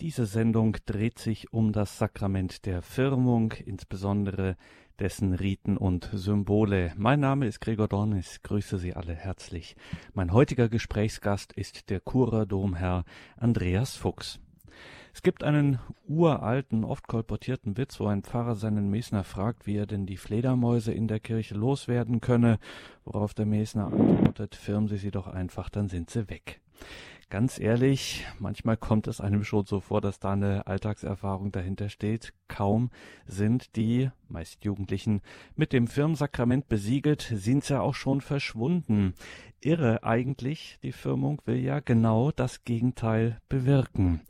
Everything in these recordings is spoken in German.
Diese Sendung dreht sich um das Sakrament der Firmung, insbesondere dessen Riten und Symbole. Mein Name ist Gregor Dornis, grüße Sie alle herzlich. Mein heutiger Gesprächsgast ist der Churer Domherr Andreas Fuchs. Es gibt einen uralten, oft kolportierten Witz, wo ein Pfarrer seinen Mesner fragt, wie er denn die Fledermäuse in der Kirche loswerden könne, worauf der Mesner antwortet, firmen Sie sie doch einfach, dann sind sie weg ganz ehrlich, manchmal kommt es einem schon so vor, dass da eine Alltagserfahrung dahinter steht. Kaum sind die, meist Jugendlichen, mit dem Firmensakrament besiegelt, sind sie ja auch schon verschwunden. Irre eigentlich, die Firmung will ja genau das Gegenteil bewirken.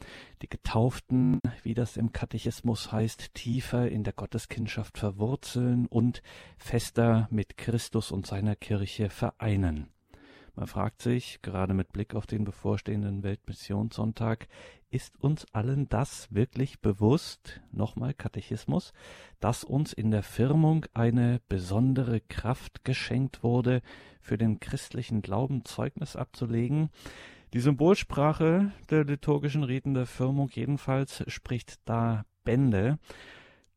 Die Getauften, wie das im Katechismus heißt, tiefer in der Gotteskindschaft verwurzeln und fester mit Christus und seiner Kirche vereinen. Man fragt sich, gerade mit Blick auf den bevorstehenden Weltmissionssonntag, ist uns allen das wirklich bewusst, nochmal Katechismus, dass uns in der Firmung eine besondere Kraft geschenkt wurde, für den christlichen Glauben Zeugnis abzulegen? Die Symbolsprache der liturgischen Riten der Firmung jedenfalls spricht da Bände.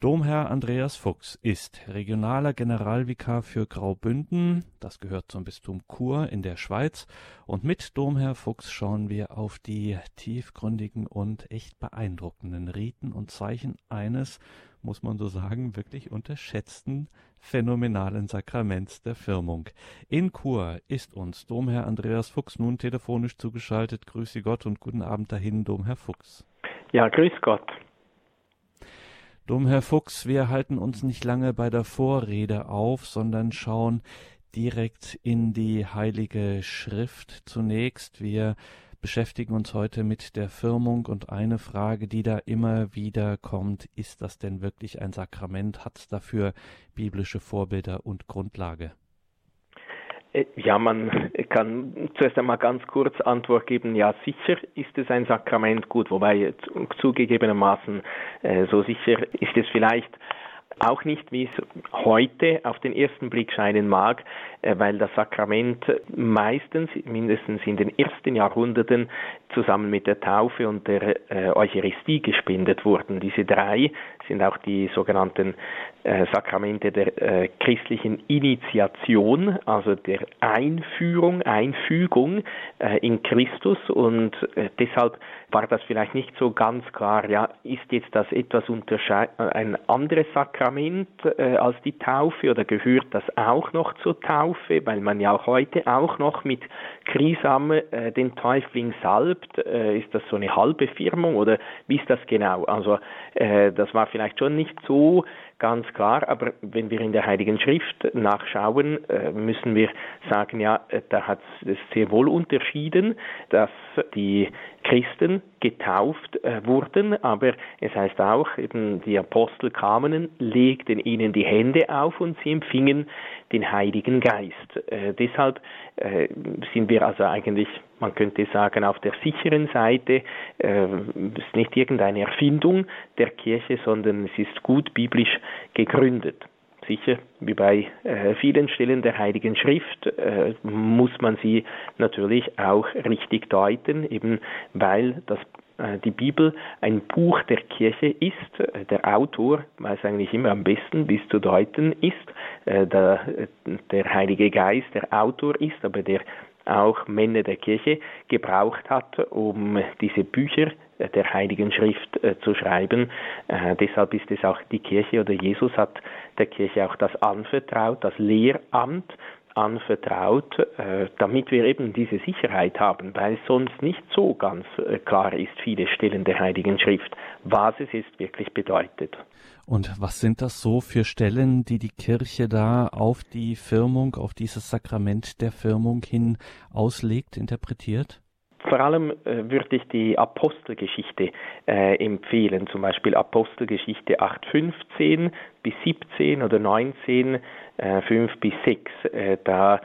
Domherr Andreas Fuchs ist regionaler Generalvikar für Graubünden, das gehört zum Bistum Chur in der Schweiz, und mit Domherr Fuchs schauen wir auf die tiefgründigen und echt beeindruckenden Riten und Zeichen eines, muss man so sagen, wirklich unterschätzten phänomenalen Sakraments der Firmung. In Chur ist uns Domherr Andreas Fuchs nun telefonisch zugeschaltet. Grüße Gott und guten Abend dahin, Domherr Fuchs. Ja, grüß Gott. Domherr Fuchs, wir halten uns nicht lange bei der Vorrede auf, sondern schauen direkt in die Heilige Schrift zunächst. Wir beschäftigen uns heute mit der Firmung und eine Frage, die da immer wieder kommt, ist das denn wirklich ein Sakrament? Hat es dafür biblische Vorbilder und Grundlage? Äh, ja, man kann zuerst einmal ganz kurz Antwort geben, ja, sicher ist es ein Sakrament gut, wobei zugegebenermaßen äh, so sicher ist es vielleicht auch nicht, wie es heute auf den ersten Blick scheinen mag, äh, weil das Sakrament meistens, mindestens in den ersten Jahrhunderten, zusammen mit der Taufe und der Eucharistie gespendet wurden. Diese drei sind auch die sogenannten äh, Sakramente der äh, christlichen Initiation, also der Einführung, Einfügung äh, in Christus. Und äh, deshalb war das vielleicht nicht so ganz klar, ja, ist jetzt das etwas äh, ein anderes Sakrament äh, als die Taufe oder gehört das auch noch zur Taufe, weil man ja auch heute auch noch mit Krisam den Täufling salbt, ist das so eine halbe Firmung oder wie ist das genau? Also das war vielleicht schon nicht so ganz klar, aber wenn wir in der Heiligen Schrift nachschauen, äh, müssen wir sagen, ja, äh, da hat es sehr wohl unterschieden, dass die Christen getauft äh, wurden, aber es heißt auch, eben die Apostel kamen, legten ihnen die Hände auf und sie empfingen den Heiligen Geist. Äh, deshalb äh, sind wir also eigentlich, man könnte sagen, auf der sicheren Seite. Äh, es ist nicht irgendeine Erfindung der Kirche, sondern es ist gut biblisch gegründet. Sicher, wie bei äh, vielen Stellen der Heiligen Schrift, äh, muss man sie natürlich auch richtig deuten, eben weil das die Bibel ein Buch der Kirche ist. Äh, der Autor weiß eigentlich immer am besten, wie es zu deuten ist. Äh, der, der Heilige Geist der Autor ist, aber der auch Männer der Kirche gebraucht hat, um diese Bücher der Heiligen Schrift äh, zu schreiben. Äh, deshalb ist es auch die Kirche oder Jesus hat der Kirche auch das anvertraut, das Lehramt anvertraut, äh, damit wir eben diese Sicherheit haben, weil sonst nicht so ganz äh, klar ist, viele Stellen der Heiligen Schrift, was es jetzt wirklich bedeutet. Und was sind das so für Stellen, die die Kirche da auf die Firmung, auf dieses Sakrament der Firmung hin auslegt, interpretiert? Vor allem äh, würde ich die Apostelgeschichte äh, empfehlen, zum Beispiel Apostelgeschichte 8.15 bis 17 oder 19, äh, 5 bis 6. Äh, da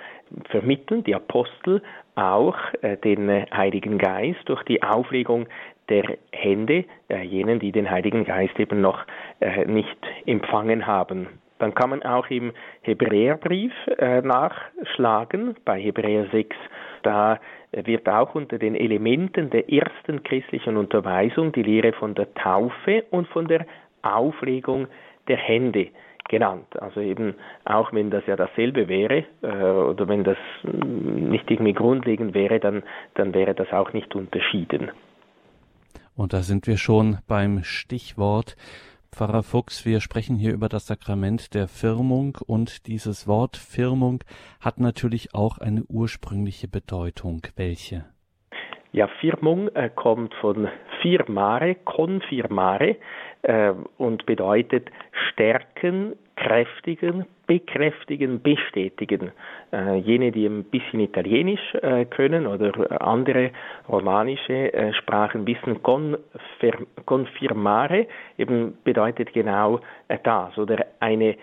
vermitteln die Apostel auch äh, den Heiligen Geist durch die Auflegung der Hände äh, jenen, die den Heiligen Geist eben noch äh, nicht empfangen haben. Dann kann man auch im Hebräerbrief äh, nachschlagen, bei Hebräer 6, da wird auch unter den Elementen der ersten christlichen Unterweisung die Lehre von der Taufe und von der Auflegung der Hände genannt. Also eben auch wenn das ja dasselbe wäre äh, oder wenn das nicht irgendwie grundlegend wäre, dann, dann wäre das auch nicht unterschieden. Und da sind wir schon beim Stichwort. Pfarrer Fuchs, wir sprechen hier über das Sakrament der Firmung und dieses Wort Firmung hat natürlich auch eine ursprüngliche Bedeutung. Welche? Ja, Firmung äh, kommt von firmare, confirmare äh, und bedeutet stärken, kräftigen, bekräftigen, bestätigen. Äh, jene, die ein bisschen Italienisch äh, können oder andere romanische äh, Sprachen wissen, confir confirmare eben bedeutet genau äh, das. Oder eine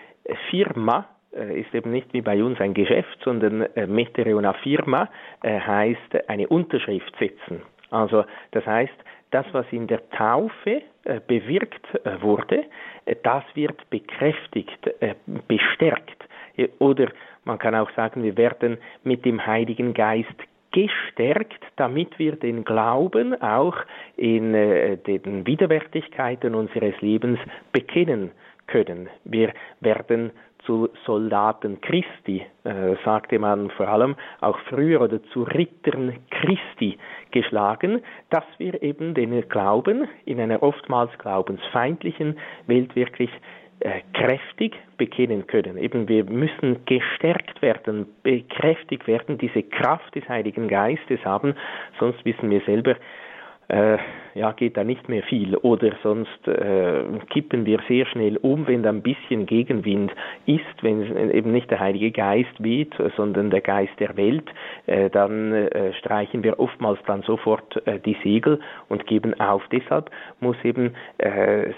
Firma äh, ist eben nicht wie bei uns ein Geschäft, sondern äh, mettere una firma heißt eine Unterschrift setzen. Also das heißt, das, was in der Taufe äh, bewirkt äh, wurde, äh, das wird bekräftigt, bestärkt. Oder man kann auch sagen, wir werden mit dem Heiligen Geist gestärkt, damit wir den Glauben auch in den Widerwärtigkeiten unseres Lebens bekennen können. Wir werden zu Soldaten Christi, äh, sagte man vor allem auch früher, oder zu Rittern Christi geschlagen, dass wir eben den Glauben in einer oftmals glaubensfeindlichen Welt wirklich äh, kräftig bekennen können. Eben wir müssen gestärkt werden, bekräftigt werden, diese Kraft des Heiligen Geistes haben, sonst wissen wir selber, äh, ja, geht da nicht mehr viel. Oder sonst äh, kippen wir sehr schnell um, wenn da ein bisschen Gegenwind ist, wenn eben nicht der Heilige Geist weht, sondern der Geist der Welt, äh, dann äh, streichen wir oftmals dann sofort äh, die Segel und geben auf. Deshalb muss eben, äh,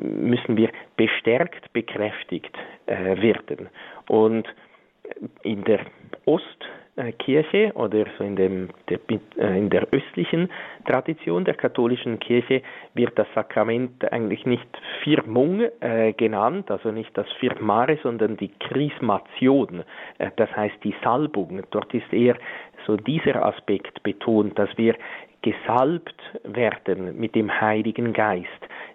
müssen wir bestärkt, bekräftigt äh, werden. Und in der Ost- Kirche oder so in, dem, der, äh, in der östlichen Tradition der katholischen Kirche wird das Sakrament eigentlich nicht Firmung äh, genannt, also nicht das Firmare, sondern die Chrismation, äh, das heißt die Salbung. Dort ist eher so dieser Aspekt betont, dass wir gesalbt werden mit dem Heiligen Geist.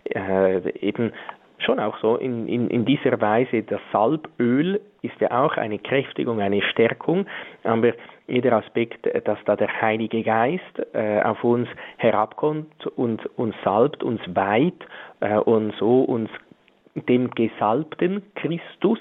Äh, eben schon auch so in, in, in dieser Weise, das Salböl ist ja auch eine Kräftigung, eine Stärkung, aber jeder Aspekt, dass da der Heilige Geist äh, auf uns herabkommt und uns salbt, uns weiht äh, und so uns dem gesalbten Christus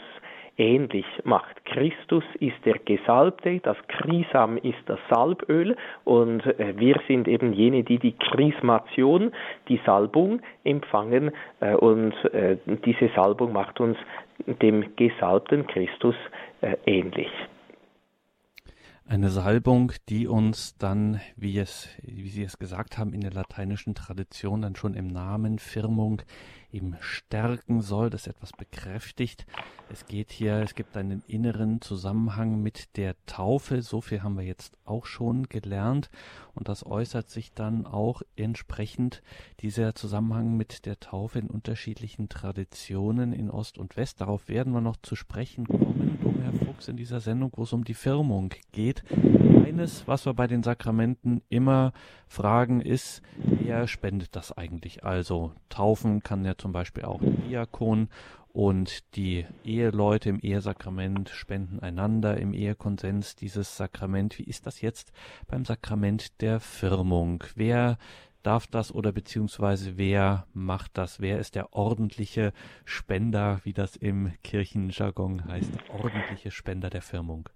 ähnlich macht. Christus ist der Gesalbte, das Krisam ist das Salböl und äh, wir sind eben jene, die die Chrismation, die Salbung empfangen äh, und äh, diese Salbung macht uns dem gesalbten Christus ähnlich. Eine Salbung, die uns dann, wie es, wie Sie es gesagt haben, in der lateinischen Tradition dann schon im Namen Firmung eben stärken soll, das etwas bekräftigt. Es geht hier, es gibt einen inneren Zusammenhang mit der Taufe. So viel haben wir jetzt auch schon gelernt. Und das äußert sich dann auch entsprechend dieser Zusammenhang mit der Taufe in unterschiedlichen Traditionen in Ost und West. Darauf werden wir noch zu sprechen kommen. Herr Fuchs, in dieser Sendung, wo es um die Firmung geht. Eines, was wir bei den Sakramenten immer fragen, ist, wer spendet das eigentlich? Also taufen kann ja zum Beispiel auch Diakon und die Eheleute im Ehesakrament spenden einander im Ehekonsens dieses Sakrament. Wie ist das jetzt beim Sakrament der Firmung? Wer darf das oder beziehungsweise wer macht das? Wer ist der ordentliche Spender, wie das im Kirchenjargon heißt, ordentliche Spender der Firmung?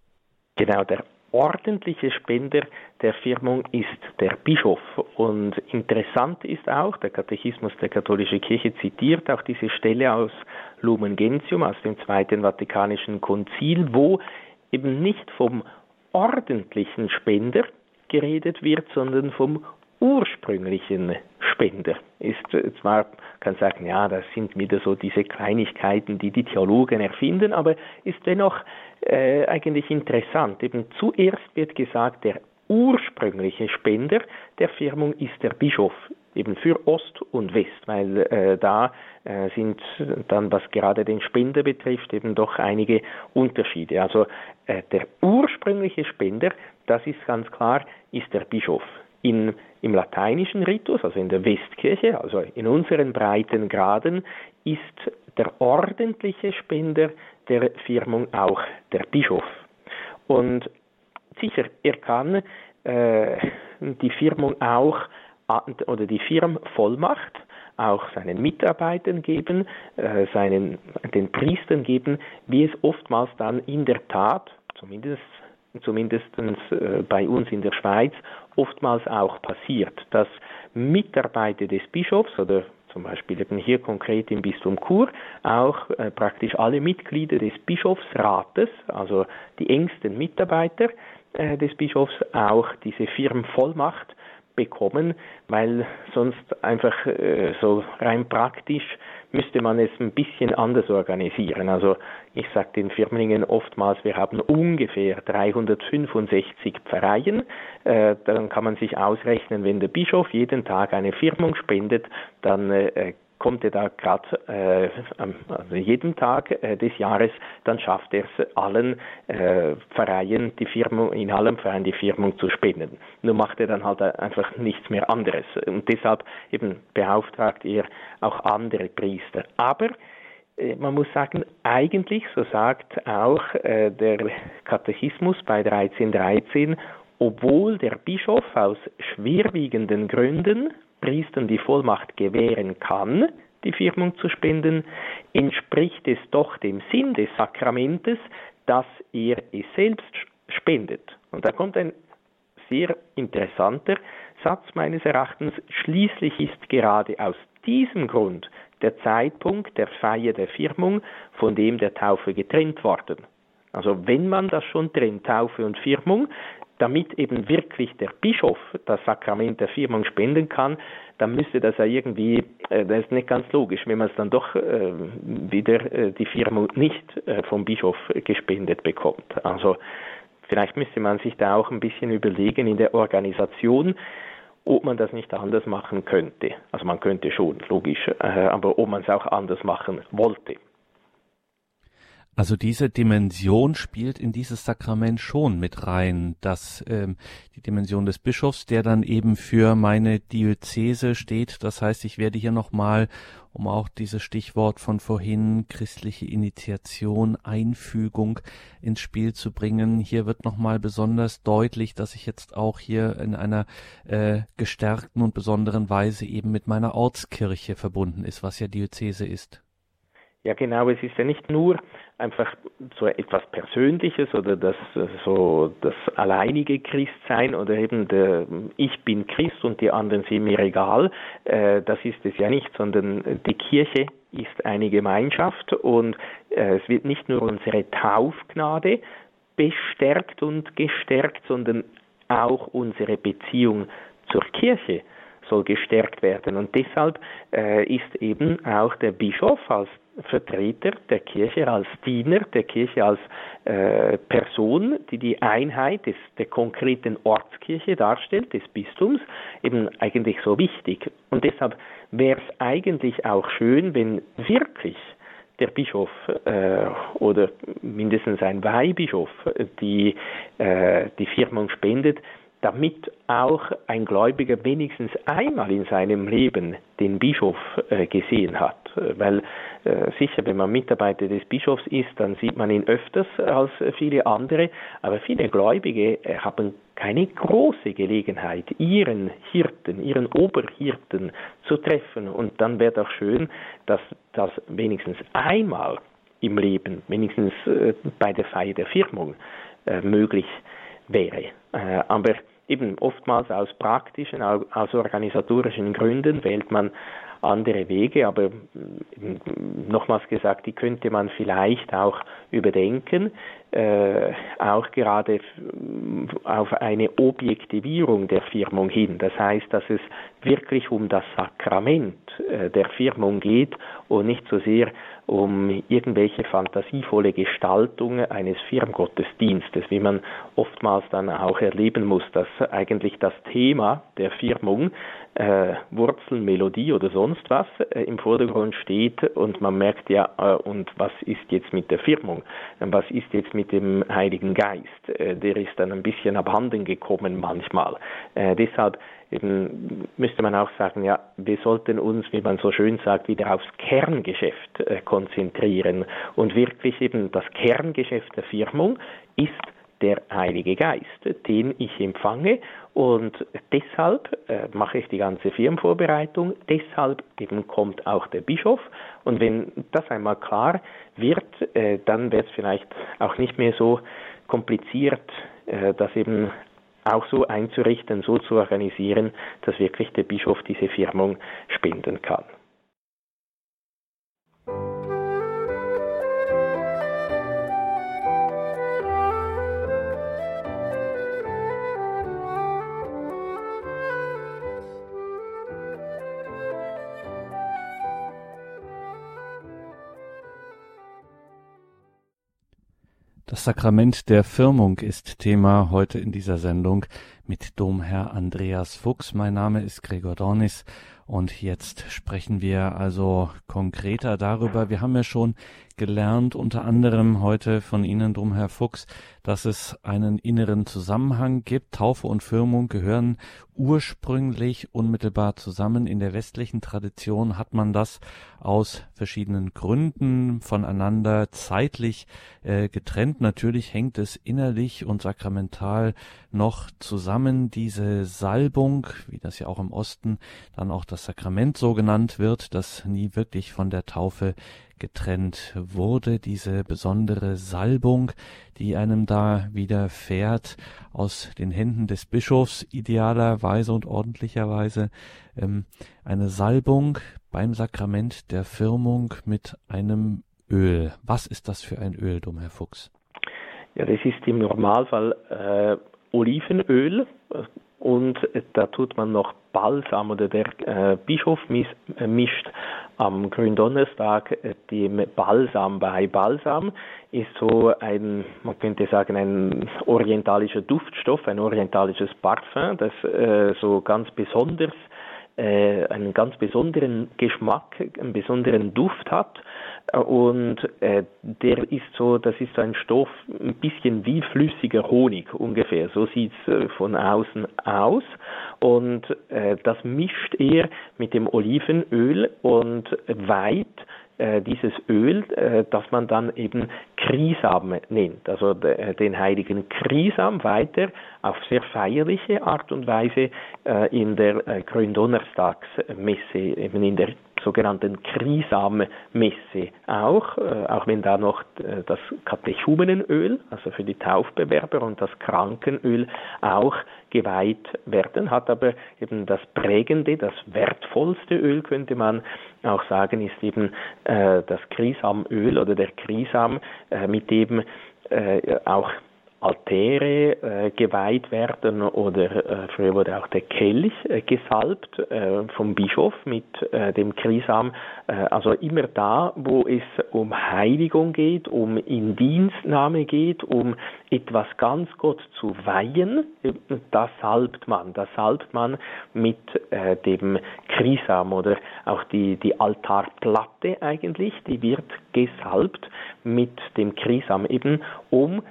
Genau, der ordentliche Spender der Firmung ist der Bischof. Und interessant ist auch, der Katechismus der katholischen Kirche zitiert auch diese Stelle aus Lumen Gentium, aus dem Zweiten Vatikanischen Konzil, wo eben nicht vom ordentlichen Spender geredet wird, sondern vom ursprünglichen Spender ist zwar, kann sagen, ja, das sind wieder so diese Kleinigkeiten, die die Theologen erfinden, aber ist dennoch äh, eigentlich interessant. Eben zuerst wird gesagt, der ursprüngliche Spender der Firmung ist der Bischof, eben für Ost und West, weil äh, da äh, sind dann, was gerade den Spender betrifft, eben doch einige Unterschiede. Also äh, der ursprüngliche Spender, das ist ganz klar, ist der Bischof. In, Im lateinischen Ritus, also in der Westkirche, also in unseren breiten Graden, ist der ordentliche Spender der Firmung auch der Bischof. Und sicher, er kann äh, die Firmung auch oder die Firmenvollmacht auch seinen Mitarbeitern geben, äh, seinen, den Priestern geben, wie es oftmals dann in der Tat, zumindest zumindest äh, bei uns in der Schweiz, oftmals auch passiert, dass Mitarbeiter des Bischofs oder zum Beispiel eben hier konkret im Bistum Chur, auch äh, praktisch alle Mitglieder des Bischofsrates, also die engsten Mitarbeiter äh, des Bischofs, auch diese Firmenvollmacht bekommen, weil sonst einfach äh, so rein praktisch müsste man es ein bisschen anders organisieren. Also ich sage den Firmlingen oftmals, wir haben ungefähr 365 Pfarreien. Äh, dann kann man sich ausrechnen, wenn der Bischof jeden Tag eine Firmung spendet, dann äh, kommt er da gerade äh, also jeden Tag äh, des Jahres, dann schafft er es allen äh, Vereinen die Firmung, in allen Vereinen die Firmung zu spenden. Nur macht er dann halt einfach nichts mehr anderes. Und deshalb eben beauftragt er auch andere Priester. Aber äh, man muss sagen, eigentlich, so sagt auch äh, der Katechismus bei 1313, obwohl der Bischof aus schwerwiegenden Gründen Priestern die Vollmacht gewähren kann, die Firmung zu spenden, entspricht es doch dem Sinn des Sakramentes, dass er es selbst spendet. Und da kommt ein sehr interessanter Satz meines Erachtens. Schließlich ist gerade aus diesem Grund der Zeitpunkt der Feier der Firmung von dem der Taufe getrennt worden. Also wenn man das schon trennt, Taufe und Firmung, damit eben wirklich der Bischof das Sakrament der Firmung spenden kann, dann müsste das ja irgendwie, äh, das ist nicht ganz logisch, wenn man es dann doch äh, wieder äh, die Firmung nicht vom Bischof gespendet bekommt. Also vielleicht müsste man sich da auch ein bisschen überlegen in der Organisation, ob man das nicht anders machen könnte. Also man könnte schon, logisch, aber ob man es auch anders machen wollte. Also diese Dimension spielt in dieses Sakrament schon mit rein, dass ähm, die Dimension des Bischofs, der dann eben für meine Diözese steht. Das heißt, ich werde hier nochmal, um auch dieses Stichwort von vorhin, christliche Initiation, Einfügung ins Spiel zu bringen. Hier wird nochmal besonders deutlich, dass ich jetzt auch hier in einer äh, gestärkten und besonderen Weise eben mit meiner Ortskirche verbunden ist, was ja Diözese ist. Ja, genau. Es ist ja nicht nur einfach so etwas Persönliches oder das so das alleinige Christsein oder eben der Ich bin Christ und die anderen sind mir egal. Äh, das ist es ja nicht, sondern die Kirche ist eine Gemeinschaft und äh, es wird nicht nur unsere Taufgnade bestärkt und gestärkt, sondern auch unsere Beziehung zur Kirche soll gestärkt werden. Und deshalb äh, ist eben auch der Bischof als Vertreter der Kirche, als Diener der Kirche, als äh, Person, die die Einheit des, der konkreten Ortskirche darstellt, des Bistums, eben eigentlich so wichtig. Und deshalb wäre es eigentlich auch schön, wenn wirklich der Bischof äh, oder mindestens ein Weihbischof die, äh, die Firmung spendet, damit auch ein Gläubiger wenigstens einmal in seinem Leben den Bischof äh, gesehen hat. Weil äh, sicher, wenn man Mitarbeiter des Bischofs ist, dann sieht man ihn öfters als viele andere, aber viele Gläubige äh, haben keine große Gelegenheit, ihren Hirten, ihren Oberhirten zu treffen. Und dann wäre doch schön, dass das wenigstens einmal im Leben, wenigstens äh, bei der Feier der Firmung, äh, möglich wäre. Äh, aber eben oftmals aus praktischen, aus organisatorischen Gründen wählt man andere Wege, aber nochmals gesagt, die könnte man vielleicht auch überdenken, äh, auch gerade auf eine Objektivierung der Firmung hin. Das heißt, dass es wirklich um das Sakrament äh, der Firmung geht und nicht so sehr um irgendwelche fantasievolle Gestaltung eines Firmgottesdienstes, wie man oftmals dann auch erleben muss, dass eigentlich das Thema der Firmung äh, Wurzelmelodie oder sonst was äh, im Vordergrund steht und man merkt ja, äh, und was ist jetzt mit der Firmung? Was ist jetzt mit dem Heiligen Geist? Äh, der ist dann ein bisschen abhanden gekommen manchmal. Äh, deshalb eben müsste man auch sagen, ja, wir sollten uns, wie man so schön sagt, wieder aufs Kerngeschäft äh, konzentrieren. Und wirklich eben das Kerngeschäft der Firmung ist der Heilige Geist, den ich empfange. Und deshalb äh, mache ich die ganze Firmenvorbereitung, deshalb eben kommt auch der Bischof. Und wenn das einmal klar wird, äh, dann wird es vielleicht auch nicht mehr so kompliziert, äh, das eben auch so einzurichten, so zu organisieren, dass wirklich der Bischof diese Firmung spenden kann. Das Sakrament der Firmung ist Thema heute in dieser Sendung mit Domherr Andreas Fuchs. Mein Name ist Gregor Dornis und jetzt sprechen wir also konkreter darüber. Wir haben ja schon gelernt, unter anderem heute von Ihnen, Domherr Fuchs, dass es einen inneren Zusammenhang gibt. Taufe und Firmung gehören ursprünglich unmittelbar zusammen. In der westlichen Tradition hat man das aus verschiedenen Gründen voneinander zeitlich äh, getrennt. Natürlich hängt es innerlich und sakramental noch zusammen. Diese Salbung, wie das ja auch im Osten dann auch das Sakrament so genannt wird, das nie wirklich von der Taufe getrennt wurde, diese besondere Salbung, die einem da widerfährt aus den Händen des Bischofs idealerweise und ordentlicherweise, ähm, eine Salbung beim Sakrament der Firmung mit einem Öl. Was ist das für ein Öl, dumm Herr Fuchs? Ja, das ist im Normalfall äh, Olivenöl und da tut man noch Balsam oder der äh, Bischof mis, äh, mischt am Gründonnerstag äh, dem Balsam bei. Balsam ist so ein, man könnte sagen, ein orientalischer Duftstoff, ein orientalisches Parfum, das äh, so ganz besonders äh, einen ganz besonderen Geschmack, einen besonderen Duft hat. Und äh, der ist so, das ist so ein Stoff, ein bisschen wie flüssiger Honig ungefähr. So sieht es äh, von außen aus. Und äh, das mischt er mit dem Olivenöl und weiht äh, dieses Öl, äh, das man dann eben Krisam nennt, also äh, den heiligen Krisam weiter auf sehr feierliche Art und Weise in der Gründonnerstagsmesse, eben in der sogenannten Krisam-Messe auch, äh, auch wenn da noch äh, das Katechumenenöl, also für die Taufbewerber und das Krankenöl auch geweiht werden, hat aber eben das prägende, das wertvollste Öl, könnte man auch sagen, ist eben äh, das Krisamöl oder der Krisam, äh, mit dem äh, auch Altäre äh, geweiht werden oder äh, früher wurde auch der Kelch äh, gesalbt äh, vom Bischof mit äh, dem Krisam. Äh, also immer da, wo es um Heiligung geht, um Indienstnahme geht, um etwas ganz Gott zu weihen, das salbt man. Das salbt man mit dem Krisam oder auch die, die Altarplatte eigentlich, die wird gesalbt mit dem Krisam eben, um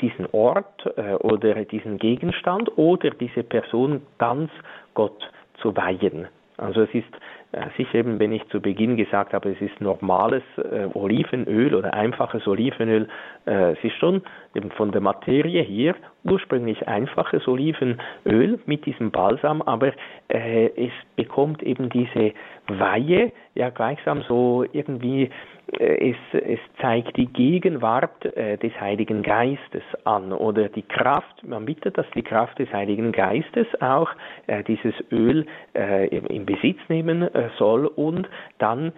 diesen Ort äh, oder diesen Gegenstand oder diese Person ganz Gott zu weihen. Also es ist äh, sicher eben, wenn ich zu Beginn gesagt habe, es ist normales äh, Olivenöl oder einfaches Olivenöl, äh, es ist schon eben von der Materie hier ursprünglich einfaches Olivenöl mit diesem Balsam, aber äh, es bekommt eben diese Weihe ja gleichsam so irgendwie äh, es, es zeigt die Gegenwart äh, des Heiligen Geistes an oder die Kraft, man bittet, dass die Kraft des Heiligen Geistes auch äh, dieses Öl äh, in Besitz nehmen äh, soll und dann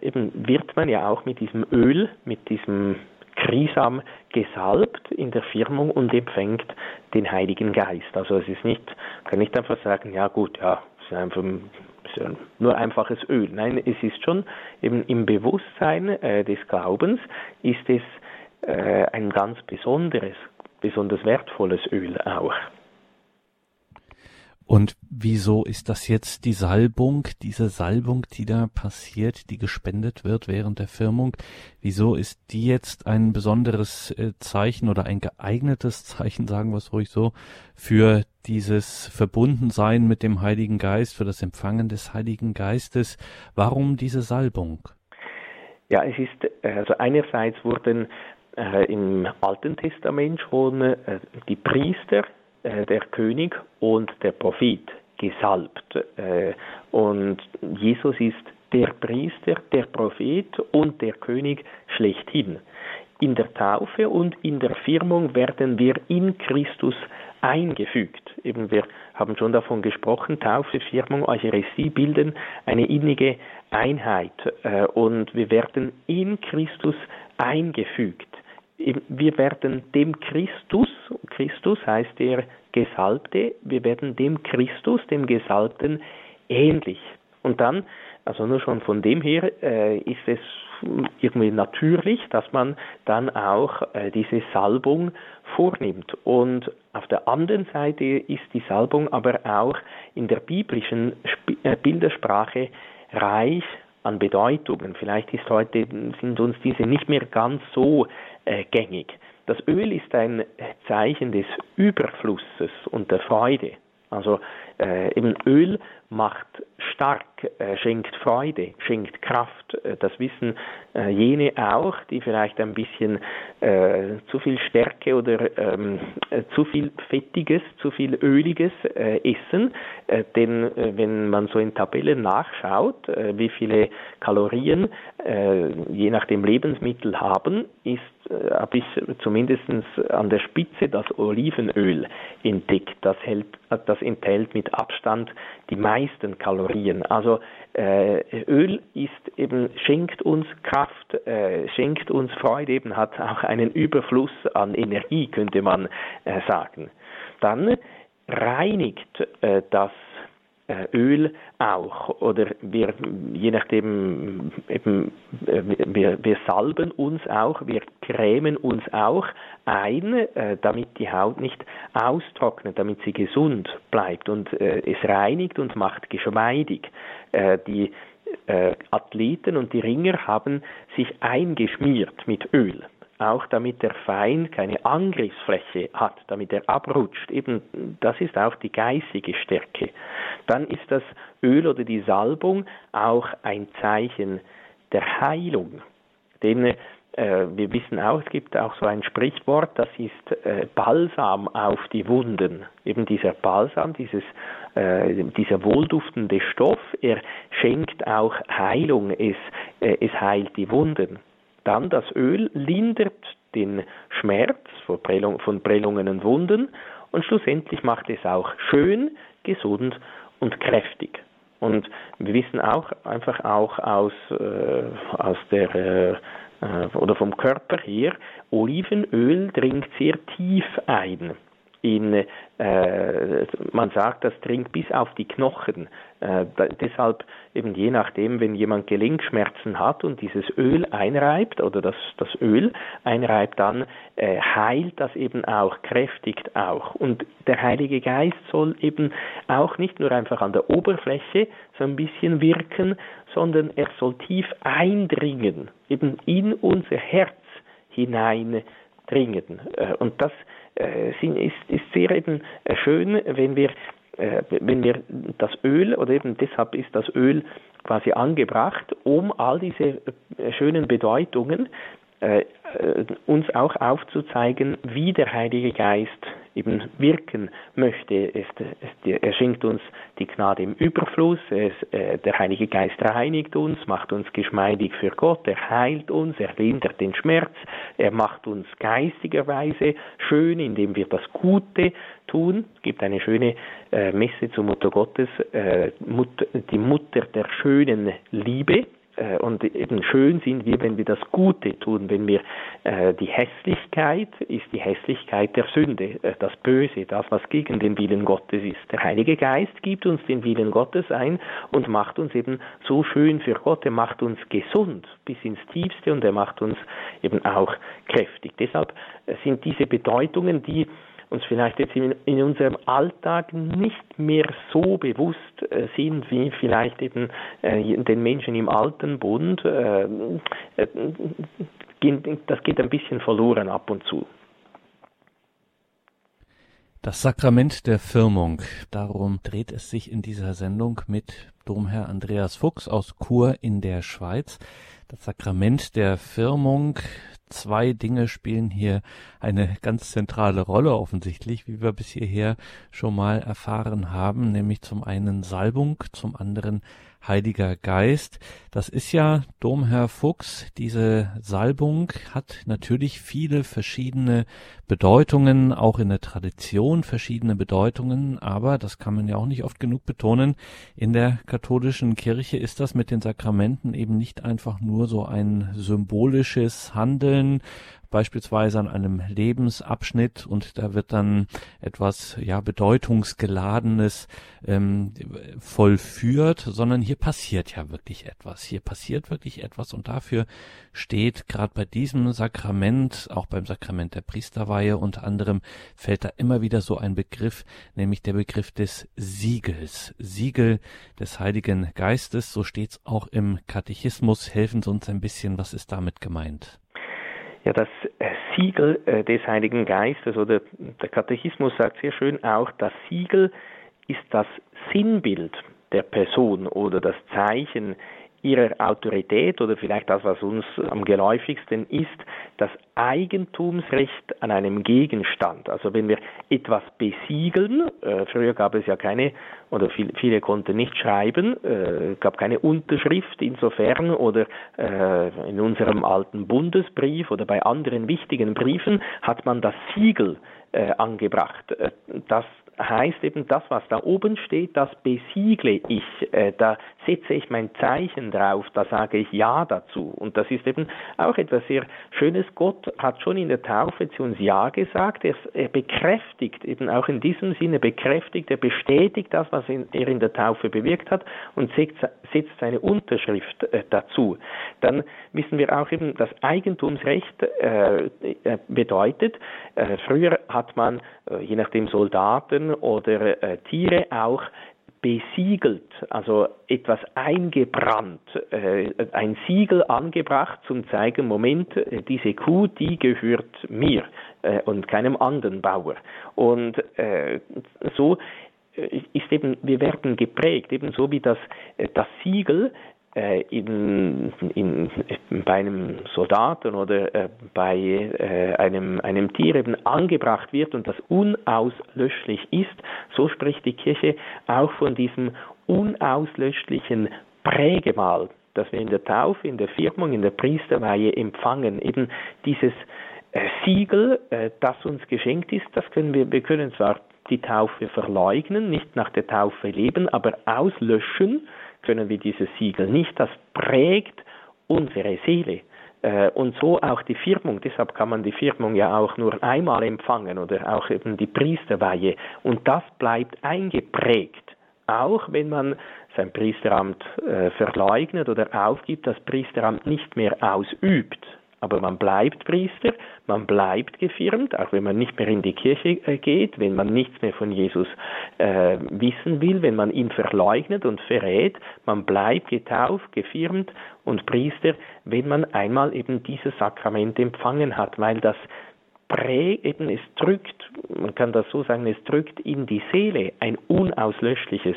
eben wird man ja auch mit diesem Öl, mit diesem Krisam gesalbt in der Firmung und empfängt den Heiligen Geist. Also es ist nicht, kann nicht einfach sagen, ja gut, ja, es ist einfach nur einfaches Öl. Nein, es ist schon eben im Bewusstsein äh, des Glaubens ist es äh, ein ganz besonderes, besonders wertvolles Öl auch. Und wieso ist das jetzt die Salbung, diese Salbung, die da passiert, die gespendet wird während der Firmung? Wieso ist die jetzt ein besonderes äh, Zeichen oder ein geeignetes Zeichen, sagen wir es ruhig so, für dieses Verbundensein mit dem Heiligen Geist, für das Empfangen des Heiligen Geistes? Warum diese Salbung? Ja, es ist, also einerseits wurden äh, im Alten Testament schon äh, die Priester äh, der König und der Prophet gesalbt. Äh, und Jesus ist der Priester, der Prophet und der König schlechthin. In der Taufe und in der Firmung werden wir in Christus eingefügt. Eben wir haben schon davon gesprochen, Taufe, Firmung, Eucharistie bilden eine innige Einheit äh, und wir werden in Christus eingefügt wir werden dem Christus, Christus heißt der Gesalbte, wir werden dem Christus, dem Gesalbten ähnlich. Und dann, also nur schon von dem her, äh, ist es irgendwie natürlich, dass man dann auch äh, diese Salbung vornimmt. Und auf der anderen Seite ist die Salbung aber auch in der biblischen Sp äh, Bildersprache reich an Bedeutungen. Vielleicht ist heute, sind uns diese nicht mehr ganz so äh, gängig. Das Öl ist ein Zeichen des Überflusses und der Freude. Also äh, eben Öl macht stark, äh, schenkt Freude, schenkt Kraft. Äh, das wissen äh, jene auch, die vielleicht ein bisschen äh, zu viel Stärke oder ähm, äh, zu viel Fettiges, zu viel Öliges essen. denn wenn man so in Tabellen nachschaut, wie viele Kalorien je nach dem Lebensmittel haben, ist ich zumindest an der Spitze das Olivenöl entdeckt. Das, hält, das enthält mit Abstand die meisten Kalorien. Also äh, Öl ist eben schenkt uns Kraft, äh, schenkt uns Freude, eben hat auch einen Überfluss an Energie, könnte man äh, sagen. Dann reinigt äh, das Öl auch oder wir je nachdem eben äh, wir, wir salben uns auch, wir cremen uns auch ein, äh, damit die Haut nicht austrocknet, damit sie gesund bleibt und es reinigt und macht geschmeidig. Die Athleten und die Ringer haben sich eingeschmiert mit Öl auch damit der Feind keine Angriffsfläche hat, damit er abrutscht. Eben, das ist auch die geistige Stärke. Dann ist das Öl oder die Salbung auch ein Zeichen der Heilung. Denn äh, wir wissen auch, es gibt auch so ein Sprichwort, das ist äh, Balsam auf die Wunden. Eben dieser Balsam, dieses, äh, dieser wohlduftende Stoff, er schenkt auch Heilung, es, äh, es heilt die Wunden. Dann das Öl lindert den Schmerz von Prellungen und Wunden und schlussendlich macht es auch schön, gesund und kräftig. Und wir wissen auch einfach auch aus, äh, aus der äh, oder vom Körper her, Olivenöl dringt sehr tief ein in, äh, man sagt, das dringt bis auf die Knochen. Äh, deshalb eben je nachdem, wenn jemand Gelenkschmerzen hat und dieses Öl einreibt oder das, das Öl einreibt, dann äh, heilt das eben auch, kräftigt auch. Und der Heilige Geist soll eben auch nicht nur einfach an der Oberfläche so ein bisschen wirken, sondern er soll tief eindringen, eben in unser Herz hineindringen. Äh, und das äh, ist, ist sehr eben äh, schön, wenn wir äh, wenn wir das Öl oder eben deshalb ist das Öl quasi angebracht, um all diese schönen Bedeutungen uns auch aufzuzeigen, wie der Heilige Geist eben wirken möchte. Es, es, er schenkt uns die Gnade im Überfluss, es, äh, der Heilige Geist reinigt uns, macht uns geschmeidig für Gott, er heilt uns, er lindert den Schmerz, er macht uns geistigerweise schön, indem wir das Gute tun. Es gibt eine schöne äh, Messe zur Mutter Gottes, äh, Mut, die Mutter der schönen Liebe äh, und eben schön sind wir, wenn wir das Gute tun, wenn wir äh, die Hässlichkeit ist die Hässlichkeit der Sünde, äh, das Böse, das, was gegen den Willen Gottes ist. Der Heilige Geist gibt uns den Willen Gottes ein und macht uns eben so schön für Gott, er macht uns gesund bis ins Tiefste und er macht uns eben auch kräftig. Deshalb sind diese Bedeutungen, die uns vielleicht jetzt in, in unserem Alltag nicht mehr so bewusst äh, sind wie vielleicht eben äh, den Menschen im alten Bund. Äh, äh das geht ein bisschen verloren ab und zu. Das Sakrament der Firmung. Darum dreht es sich in dieser Sendung mit Domherr Andreas Fuchs aus Chur in der Schweiz. Das Sakrament der Firmung. Zwei Dinge spielen hier eine ganz zentrale Rolle offensichtlich, wie wir bis hierher schon mal erfahren haben, nämlich zum einen Salbung, zum anderen Heiliger Geist. Das ist ja Domherr Fuchs. Diese Salbung hat natürlich viele verschiedene Bedeutungen, auch in der Tradition verschiedene Bedeutungen, aber das kann man ja auch nicht oft genug betonen. In der katholischen Kirche ist das mit den Sakramenten eben nicht einfach nur so ein symbolisches Handeln, beispielsweise an einem Lebensabschnitt und da wird dann etwas ja bedeutungsgeladenes ähm, vollführt, sondern hier passiert ja wirklich etwas. Hier passiert wirklich etwas und dafür steht gerade bei diesem Sakrament, auch beim Sakrament der Priesterweihe unter anderem, fällt da immer wieder so ein Begriff, nämlich der Begriff des Siegels. Siegel des Heiligen Geistes, so steht's auch im Katechismus. Helfen Sie uns ein bisschen, was ist damit gemeint? Ja, das äh, Siegel äh, des Heiligen Geistes oder der Katechismus sagt sehr schön auch, das Siegel ist das Sinnbild der Person oder das Zeichen ihrer Autorität oder vielleicht das, was uns am geläufigsten ist, das Eigentumsrecht an einem Gegenstand. Also wenn wir etwas besiegeln, äh, früher gab es ja keine, oder viel, viele konnten nicht schreiben, äh, gab keine Unterschrift insofern oder äh, in unserem alten Bundesbrief oder bei anderen wichtigen Briefen hat man das Siegel äh, angebracht. Äh, das heißt eben, das, was da oben steht, das besiegle ich, äh, da setze ich mein Zeichen drauf, da sage ich Ja dazu. Und das ist eben auch etwas sehr Schönes. Gott hat schon in der Taufe zu uns Ja gesagt. Er, bekräftigt eben auch in diesem Sinne, bekräftigt, er bestätigt das, was er in der Taufe bewirkt hat und setzt, seine Unterschrift äh, dazu. Dann wissen wir auch eben, das Eigentumsrecht äh, bedeutet, früher hat man, je nachdem Soldaten oder äh, Tiere auch besiegelt, also etwas eingebrannt, äh, ein Siegel angebracht zum zeigen, Moment, diese Kuh, die gehört mir äh, und keinem anderen Bauer. Und äh, so äh, ist eben, wir werden geprägt, ebenso wie das, äh, das Siegel in, in, bei einem Soldaten oder äh, bei äh, einem, einem Tier eben angebracht wird und das unauslöschlich ist, so spricht die Kirche auch von diesem unauslöschlichen Prägemal, das wir in der Taufe, in der Firmung, in der Priesterweihe empfangen. Eben dieses äh, Siegel, äh, das uns geschenkt ist, das können wir, wir können zwar die Taufe verleugnen, nicht nach der Taufe leben, aber auslöschen können wir dieses Siegel nicht. Das prägt unsere Seele. Äh, und so auch die Firmung. Deshalb kann man die Firmung ja auch nur einmal empfangen oder auch eben die Priesterweihe. Und das bleibt eingeprägt. Auch wenn man sein Priesteramt äh, verleugnet oder aufgibt, das Priesteramt nicht mehr ausübt. Aber man bleibt Priester, man bleibt gefirmt, auch wenn man nicht mehr in die Kirche äh, geht, wenn man nichts mehr von Jesus äh, wissen will, wenn man ihn verleugnet und verrät, man bleibt getauft, gefirmt und Priester, wenn man einmal eben dieses Sakrament empfangen hat, weil das Prä eben es drückt, man kann das so sagen, es drückt in die Seele ein unauslöschliches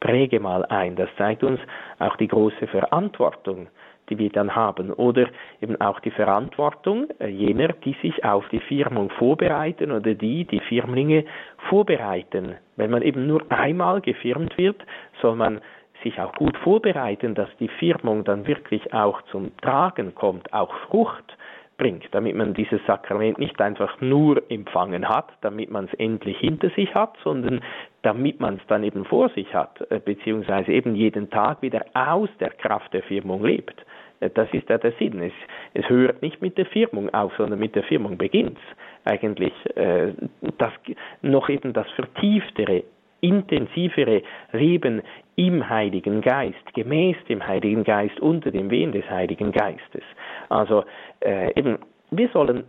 Prägemal ein. Das zeigt uns auch die große Verantwortung, die wir dann haben. Oder eben auch die Verantwortung äh, jener, die sich auf die Firmung vorbereiten oder die die Firmlinge vorbereiten. Wenn man eben nur einmal gefirmt wird, soll man sich auch gut vorbereiten, dass die Firmung dann wirklich auch zum Tragen kommt, auch Frucht bringt, damit man dieses Sakrament nicht einfach nur empfangen hat, damit man es endlich hinter sich hat, sondern damit man es dann eben vor sich hat, äh, beziehungsweise eben jeden Tag wieder aus der Kraft der Firmung lebt. Äh, das ist ja der Sinn. Es, es hört nicht mit der Firmung auf, sondern mit der Firmung beginnt eigentlich äh, das, noch eben das vertieftere, intensivere Leben im Heiligen Geist, gemäß dem Heiligen Geist, unter dem Wehen des Heiligen Geistes. Also äh, eben, wir sollen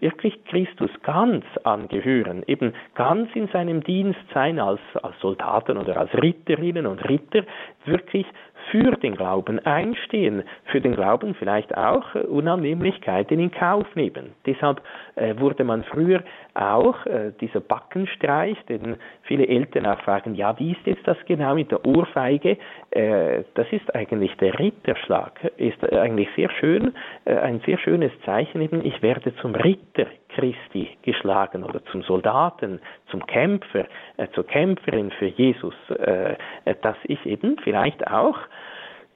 wirklich Christus ganz angehören, eben ganz in seinem Dienst sein als, als Soldaten oder als Ritterinnen und Ritter, wirklich für den Glauben einstehen, für den Glauben vielleicht auch Unannehmlichkeiten in Kauf nehmen. Deshalb äh, wurde man früher auch äh, dieser Backenstreich, den viele Eltern auch fragen, ja, wie ist jetzt das genau mit der Ohrfeige? Äh, das ist eigentlich der Ritterschlag, ist eigentlich sehr schön, äh, ein sehr schönes Zeichen eben, ich werde zum Ritter Christi geschlagen oder zum Soldaten, zum Kämpfer, äh, zur Kämpferin für Jesus, äh, dass ich eben vielleicht auch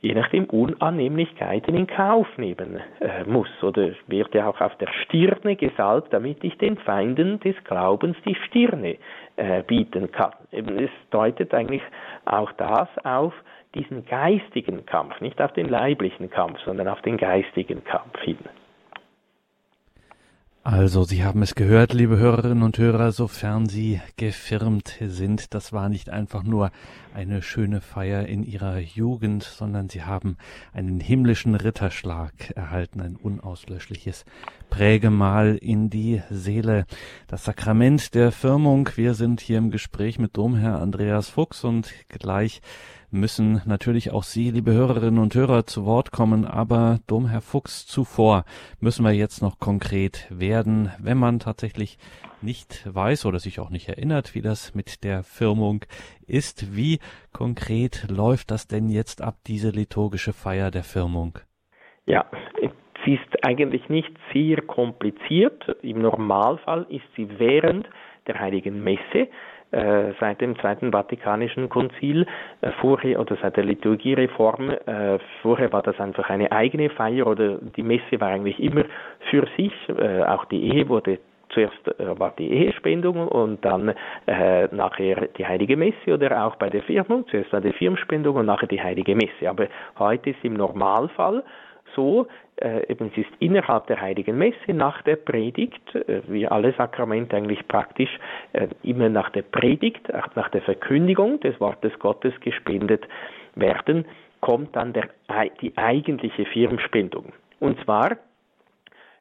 je nachdem Unannehmlichkeiten in Kauf nehmen äh, muss oder wird ja auch auf der Stirne gesalbt, damit ich den Feinden des Glaubens die Stirne äh, bieten kann. Es deutet eigentlich auch das auf diesen geistigen Kampf, nicht auf den leiblichen Kampf, sondern auf den geistigen Kampf hin. Also, Sie haben es gehört, liebe Hörerinnen und Hörer, sofern Sie gefirmt sind, das war nicht einfach nur eine schöne Feier in Ihrer Jugend, sondern Sie haben einen himmlischen Ritterschlag erhalten, ein unauslöschliches Prägemal in die Seele. Das Sakrament der Firmung. Wir sind hier im Gespräch mit Domherr Andreas Fuchs und gleich müssen natürlich auch Sie, liebe Hörerinnen und Hörer, zu Wort kommen, aber Domherr Fuchs zuvor müssen wir jetzt noch konkret werden, wenn man tatsächlich nicht weiß oder sich auch nicht erinnert, wie das mit der Firmung ist. Wie konkret läuft das denn jetzt ab, diese liturgische Feier der Firmung? Ja, sie ist eigentlich nicht sehr kompliziert. Im Normalfall ist sie während der Heiligen Messe äh, seit dem Zweiten Vatikanischen Konzil, äh, vorher oder seit der Liturgiereform, äh, vorher war das einfach eine eigene Feier oder die Messe war eigentlich immer für sich, äh, auch die Ehe wurde zuerst äh, war die Ehespendung und dann äh, nachher die heilige Messe oder auch bei der Firmung, zuerst war die Firmspendung und nachher die heilige Messe. Aber heute ist im Normalfall so, äh, eben es ist innerhalb der heiligen Messe nach der Predigt, äh, wie alle Sakramente eigentlich praktisch äh, immer nach der Predigt, nach der Verkündigung des Wortes Gottes gespendet werden, kommt dann der, die eigentliche Firmspendung. Und zwar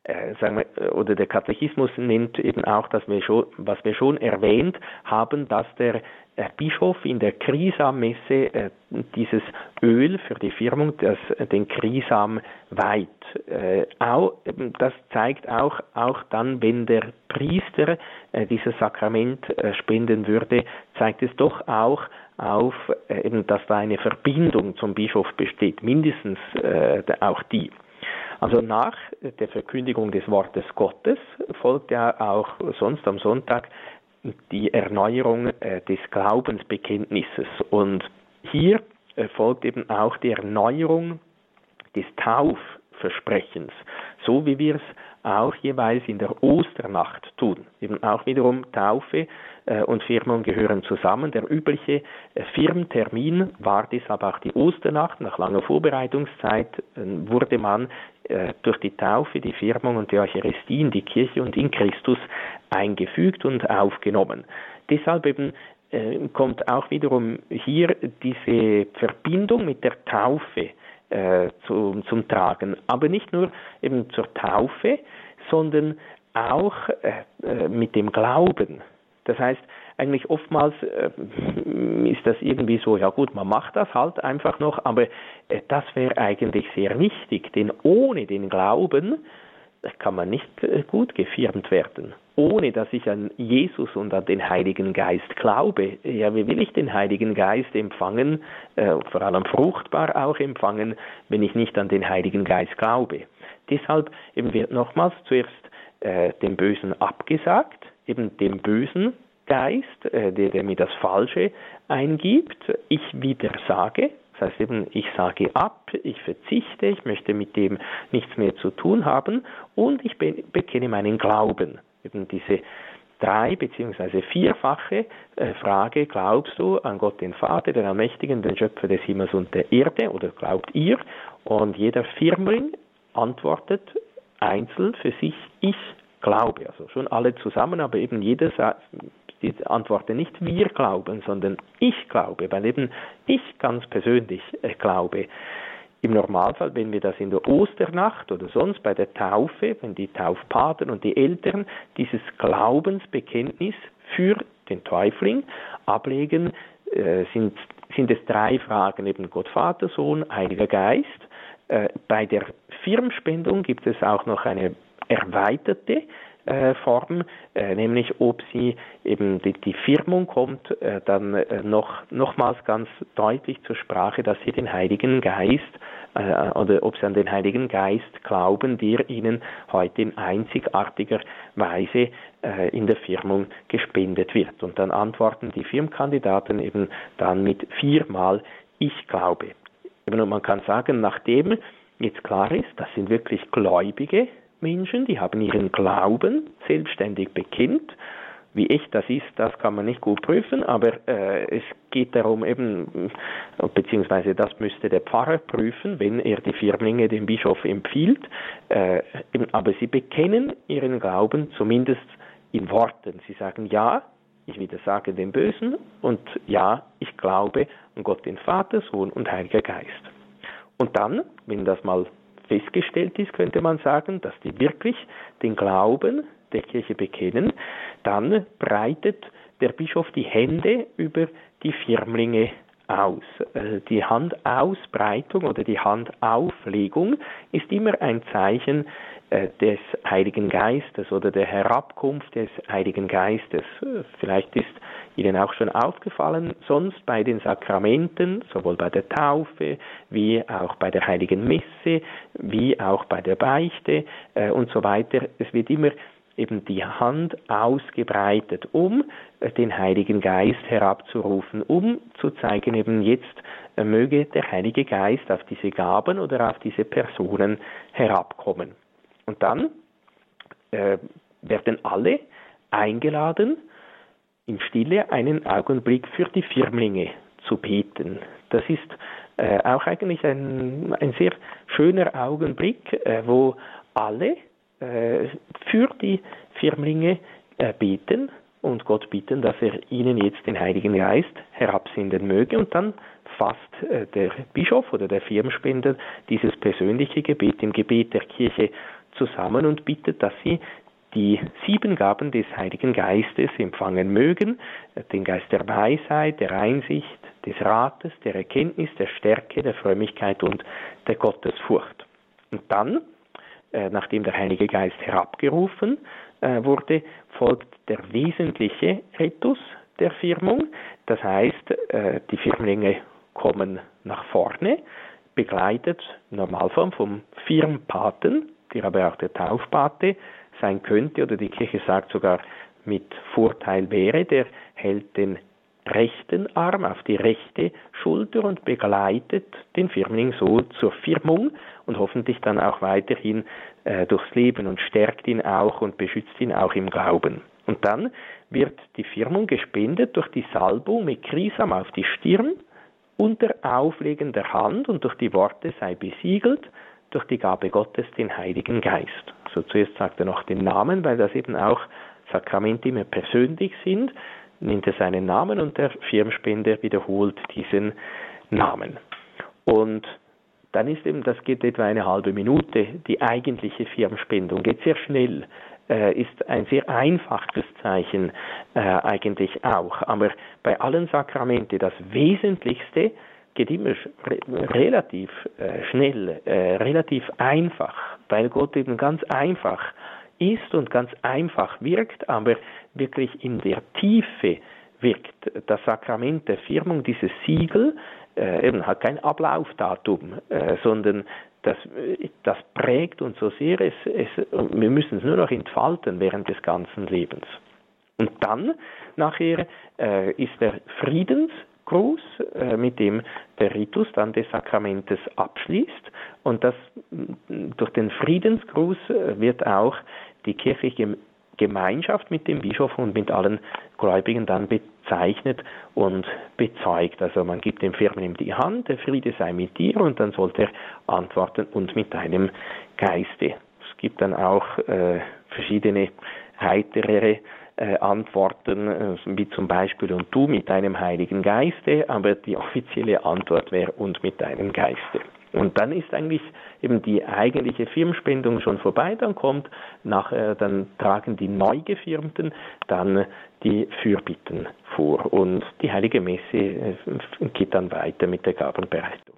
wir, oder der Katechismus nennt eben auch, dass wir schon, was wir schon erwähnt haben, dass der der Bischof in der Krisammesse äh, dieses Öl für die Firmung, das äh, den Krisam weiht. Äh, auch, das zeigt auch, auch dann, wenn der Priester äh, dieses Sakrament äh, spenden würde, zeigt es doch auch auf, äh, eben, dass da eine Verbindung zum Bischof besteht, mindestens auch die. Also nach der Verkündigung des Wortes Gottes folgt ja auch sonst am Sonntag die Erneuerung äh, des Glaubensbekenntnisses. Und hier erfolgt eben auch die Erneuerung des Taufversprechens, so wie wir es auch jeweils in der Osternacht tun. Eben auch wiederum Taufe äh, und Firmung gehören zusammen. Der übliche äh, Firmtermin war deshalb auch die Osternacht. Nach langer Vorbereitungszeit äh, wurde man äh, durch die Taufe, die Firmung und die Eucharistie in die Kirche und in Christus eingefügt und aufgenommen. Deshalb eben äh, kommt auch wiederum hier diese Verbindung mit der Taufe äh, zu, zum Tragen. Aber nicht nur eben zur Taufe, sondern auch äh, äh mit dem Glauben. Das heißt, eigentlich oftmals äh, ist das irgendwie so, ja gut, man macht das halt einfach noch, aber äh, das wäre eigentlich sehr wichtig, denn ohne den Glauben kann man nicht äh, gut gefirmt werden. Ohne dass ich an Jesus und an den Heiligen Geist glaube. Ja, wie will ich den Heiligen Geist empfangen, äh, vor allem fruchtbar auch empfangen, wenn ich nicht an den Heiligen Geist glaube? Deshalb eben wird nochmals zuerst äh, dem Bösen abgesagt, eben dem Bösen Geist, äh, der, der mir das Falsche eingibt. Ich widersage, das heißt eben, ich sage ab, ich verzichte, ich möchte mit dem nichts mehr zu tun haben und ich bekenne meinen Glauben. Eben diese drei beziehungsweise vierfache äh, Frage, glaubst du an Gott den Vater, den Allmächtigen, den Schöpfer des Himmels und der Erde oder glaubt ihr? Und jeder Firmling antwortet einzeln für sich, ich glaube. Also schon alle zusammen, aber eben jeder die antworte nicht wir glauben, sondern ich glaube, weil eben ich ganz persönlich äh, glaube. im Normalfall, wenn wir das in der Osternacht oder sonst bei der Taufe, wenn die Taufpaten und die Eltern dieses Glaubensbekenntnis für den Täufling ablegen, äh, sind, sind es drei Fragen, eben Gott Vater, Sohn, Heiliger Geist. Äh, bei der Firmspendung gibt es auch noch eine erweiterte äh, Form, äh, nämlich ob sie eben die, Firmung kommt dann noch nochmals ganz deutlich zur Sprache, dass sie den Heiligen Geist oder ob sie an den Heiligen Geist glauben, der ihnen heute in einzigartiger Weise in der Firmung gespendet wird. Und dann antworten die Firmkandidaten eben dann mit viermal Ich glaube. Und man kann sagen, nachdem jetzt klar ist, das sind wirklich Gläubige, Menschen, die haben ihren Glauben selbstständig bekennt. Wie echt das ist, das kann man nicht gut prüfen, aber äh, es geht darum eben, beziehungsweise das müsste der Pfarrer prüfen, wenn er die Firmlinge dem Bischof empfiehlt. Äh, aber sie bekennen ihren Glauben zumindest in Worten. Sie sagen ja, ich widersage dem Bösen und ja, ich glaube an Gott den Vater, Sohn und Heiliger Geist. Und dann, wenn das mal festgestellt ist, könnte man sagen, dass die wirklich den Glauben der Kirche bekennen, dann breitet der Bischof die Hände über die Firmlinge aus. Äh, die Handausbreitung oder die Handauflegung ist immer ein Zeichen des Heiligen Geistes oder der Herabkunft des Heiligen Geistes. Äh, vielleicht ist Ihnen auch schon aufgefallen, sonst bei den Sakramenten, sowohl bei der Taufe wie auch bei der Heiligen Messe, wie auch bei der Beichte äh, und so weiter, es wird immer eben die Hand ausgebreitet, um äh, den Heiligen Geist herabzurufen, um zu zeigen, eben jetzt äh, möge der Heilige Geist auf diese Gaben oder auf diese Personen herabkommen. Und dann äh, werden alle eingeladen, in Stille einen Augenblick für die Firmlinge zu beten. Das ist äh, auch eigentlich ein, ein sehr schöner Augenblick, äh, wo alle äh, für die Firmlinge äh, beten und Gott bitten, dass er ihnen jetzt den Heiligen Geist herabsenden möge und dann fasst äh, der Bischof oder der Firmspender dieses persönliche Gebet im Gebet der Kirche zusammen und bittet, dass sie die sieben Gaben des Heiligen Geistes empfangen mögen, den Geist der Weisheit, der Einsicht, des Rates, der Erkenntnis, der Stärke, der Frömmigkeit und der Gottesfurcht. Und dann, äh, nachdem der Heilige Geist herabgerufen äh, wurde, folgt der wesentliche Ritus der Firmung. Das heißt, äh, die Firmlinge kommen nach vorne, begleitet Normalform vom Firmpaten, der aber auch der Taufpate sein könnte oder die Kirche sagt sogar mit Vorteil wäre, der hält den rechten Arm auf die rechte Schulter und begleitet den Firmling so zur Firmung und hoffentlich dann auch weiterhin äh, durchs Leben und stärkt ihn auch und beschützt ihn auch im Glauben. Und dann wird die Firmung gespendet durch die Salbung mit Krisam auf die Stirn unter Auflegen der Hand und durch die Worte sei besiegelt durch die Gabe Gottes den Heiligen Geist. So zuerst sagt er noch den Namen, weil das eben auch Sakramente immer persönlich sind, nimmt er seinen Namen und der Firmspender wiederholt diesen Namen. Und dann ist eben, das geht etwa eine halbe Minute, die eigentliche Firmspendung, geht sehr schnell, äh, ist ein sehr einfaches Zeichen äh, eigentlich auch. Aber bei allen Sakramenten das Wesentlichste geht immer relativ äh, schnell, äh, relativ einfach, weil Gott eben ganz einfach ist und ganz einfach wirkt, aber wirklich in der Tiefe wirkt. Das Sakrament der Firmung, dieses Siegel, äh, eben hat kein Ablaufdatum, sondern das, das prägt uns so sehr, es, es, wir müssen es nur noch entfalten während des ganzen Lebens. Und dann, nachher, äh, ist der Friedens, Gruß, äh, mit dem der Ritus dann des Sakramentes abschließt. Und das, durch den Friedensgruß äh, wird auch die kirchliche Gemeinschaft mit dem Bischof und mit allen Gläubigen dann bezeichnet und bezeugt. Also man gibt dem Firmen die Hand, der Friede sei mit dir und dann sollte er antworten und mit deinem Geiste. Es gibt dann auch äh, verschiedene heiterere äh, Antworten, äh, wie zum Beispiel und du mit deinem Heiligen Geiste, aber die offizielle Antwort wäre und mit deinem Geiste. Und dann ist eigentlich eben die eigentliche Firmspendung schon vorbei, dann kommt nachher, dann tragen die Neugefirmten dann die Fürbitten vor und die Heilige Messe äh, geht dann weiter mit der Gabenbereitung.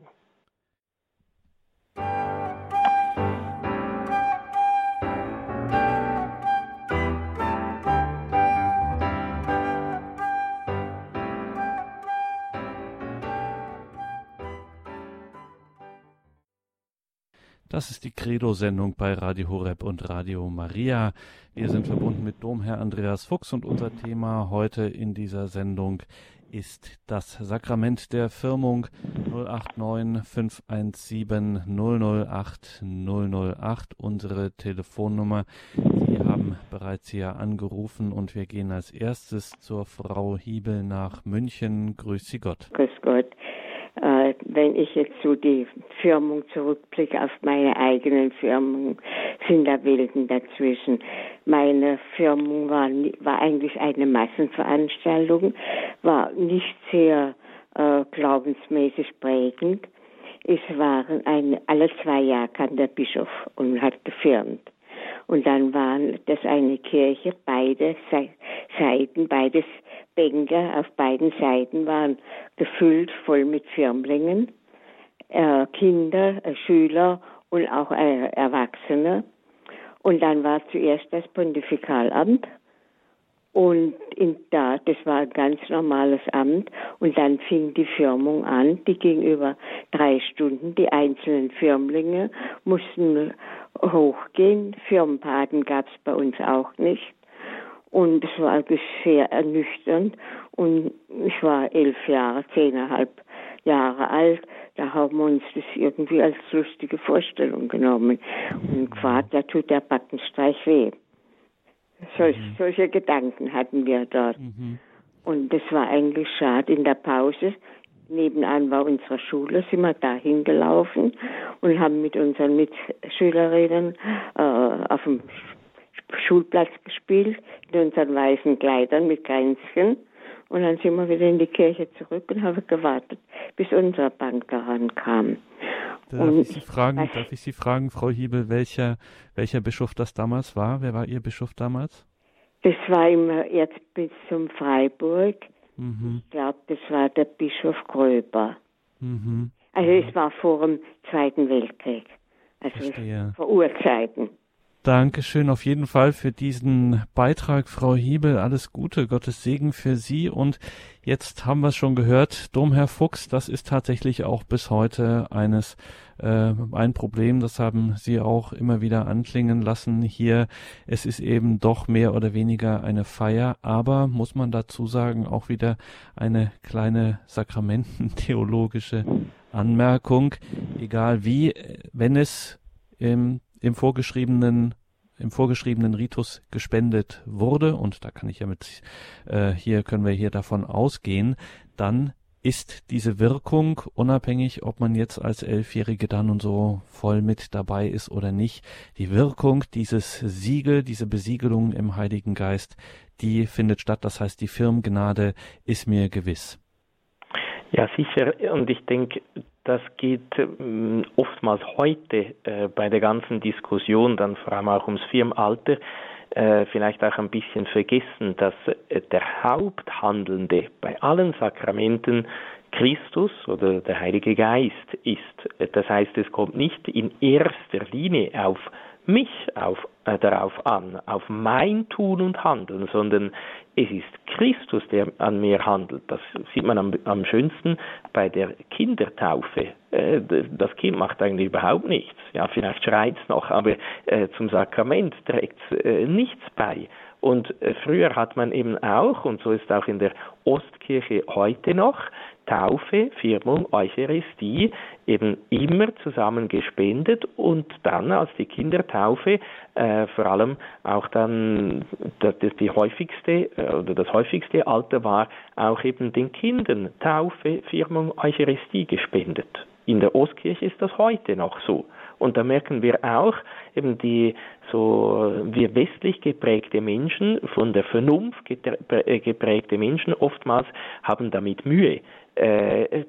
Das ist die Credo-Sendung bei Radio Horeb und Radio Maria. Wir sind verbunden mit Domherr Andreas Fuchs und unser Thema heute in dieser Sendung ist das Sakrament der Firmung 089 517 008 008, unsere Telefonnummer. Sie haben bereits hier angerufen und wir gehen als erstes zur Frau Hiebel nach München. Grüß Sie Gott. Grüß Gott. Äh, wenn ich jetzt so die Firmung zurückblicke auf meine eigenen Firmung, sind da Welten dazwischen. Meine Firmung war, war eigentlich eine Massenveranstaltung, war nicht sehr äh, glaubensmäßig prägend. Es waren ein, alle zwei Jahre kam der Bischof und hat gefirmt. Und dann waren das eine Kirche, beide Seiten, beides Bänke auf beiden Seiten waren gefüllt voll mit Firmlingen, äh, Kinder, äh, Schüler und auch äh, Erwachsene. Und dann war zuerst das Pontifikalamt und in da, das war ein ganz normales Amt. Und dann fing die Firmung an. Die ging über drei Stunden. Die einzelnen Firmlinge mussten hochgehen. Firmenpaten gab es bei uns auch nicht. Und es war sehr ernüchternd. Und ich war elf Jahre, zehneinhalb Jahre alt. Da haben wir uns das irgendwie als lustige Vorstellung genommen. Und gefragt, da tut der Backenstreich weh. Solch, mhm. Solche Gedanken hatten wir dort. Mhm. Und das war eigentlich schade. In der Pause, nebenan war unsere Schule, sind wir da hingelaufen und haben mit unseren Mitschülerinnen äh, auf dem Schulplatz gespielt, in unseren weißen Kleidern mit Kränzchen. Und dann sind wir wieder in die Kirche zurück und haben gewartet, bis unsere Bank daran kam. Darf, ich Sie, fragen, darf ich Sie fragen, Frau Hiebel, welcher, welcher Bischof das damals war? Wer war Ihr Bischof damals? Das war immer Erzbistum Freiburg. Mhm. Ich glaube, das war der Bischof Gröber. Mhm. Also es war vor dem Zweiten Weltkrieg. Also Verstehe. vor Urzeiten. Dankeschön auf jeden Fall für diesen Beitrag, Frau Hiebel. Alles Gute, Gottes Segen für Sie. Und jetzt haben wir es schon gehört, Domherr Fuchs, das ist tatsächlich auch bis heute eines äh, ein Problem. Das haben Sie auch immer wieder anklingen lassen hier. Es ist eben doch mehr oder weniger eine Feier, aber muss man dazu sagen auch wieder eine kleine sakramententheologische Anmerkung. Egal wie, wenn es im im vorgeschriebenen im vorgeschriebenen Ritus gespendet wurde und da kann ich ja mit äh, hier können wir hier davon ausgehen, dann ist diese Wirkung unabhängig, ob man jetzt als Elfjährige dann und so voll mit dabei ist oder nicht. Die Wirkung dieses Siegel, diese Besiegelung im Heiligen Geist, die findet statt. Das heißt, die Firmgnade ist mir gewiss. Ja, sicher. Und ich denke, das geht ähm, oftmals heute äh, bei der ganzen Diskussion, dann vor allem auch ums Firmenalter, äh, vielleicht auch ein bisschen vergessen, dass äh, der Haupthandelnde bei allen Sakramenten Christus oder der Heilige Geist ist. Das heißt, es kommt nicht in erster Linie auf mich auf, äh, darauf an, auf mein Tun und Handeln, sondern es ist Christus, der an mir handelt. Das sieht man am, am schönsten bei der Kindertaufe. Äh, das Kind macht eigentlich überhaupt nichts. Ja, vielleicht schreit es noch, aber äh, zum Sakrament trägt es äh, nichts bei. Und äh, früher hat man eben auch, und so ist auch in der Ostkirche heute noch, Taufe, Firmung, Eucharistie eben immer zusammen gespendet und dann als die Kindertaufe äh, vor allem auch dann das, das die häufigste äh, oder das häufigste Alter war auch eben den Kindern Taufe, Firmung, Eucharistie gespendet. In der Ostkirche ist das heute noch so. Und da merken wir auch, eben die so wir westlich geprägte Menschen, von der Vernunft äh, geprägte Menschen oftmals haben damit Mühe. Äh,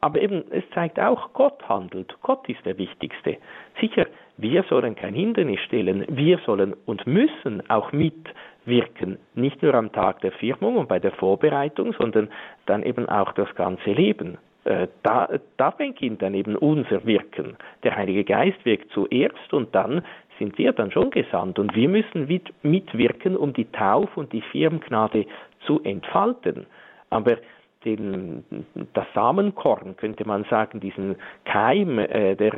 aber eben, es zeigt auch, Gott handelt. Gott ist der Wichtigste. Sicher, wir sollen kein Hindernis stellen. Wir sollen und müssen auch mitwirken. Nicht nur am Tag der Firmung und bei der Vorbereitung, sondern dann eben auch das ganze Leben. Äh, da, da beginnt dann eben unser Wirken. Der Heilige Geist wirkt zuerst und dann sind wir dann schon gesandt und wir müssen mitwirken, um die Tauf- und die Firmgnade zu entfalten. Aber den, das Samenkorn, könnte man sagen, diesen Keim, äh, der,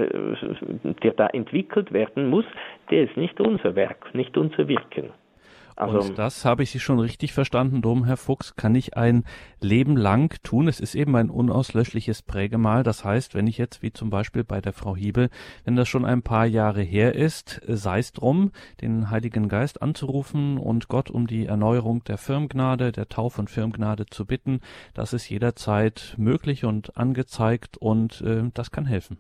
der da entwickelt werden muss, der ist nicht unser Werk, nicht unser Wirken. Also, und das habe ich Sie schon richtig verstanden, Dom, Herr Fuchs, kann ich ein Leben lang tun. Es ist eben ein unauslöschliches Prägemal. Das heißt, wenn ich jetzt, wie zum Beispiel bei der Frau Hiebel, wenn das schon ein paar Jahre her ist, sei es drum, den Heiligen Geist anzurufen und Gott um die Erneuerung der Firmgnade, der Tauf- und Firmgnade zu bitten, das ist jederzeit möglich und angezeigt und äh, das kann helfen.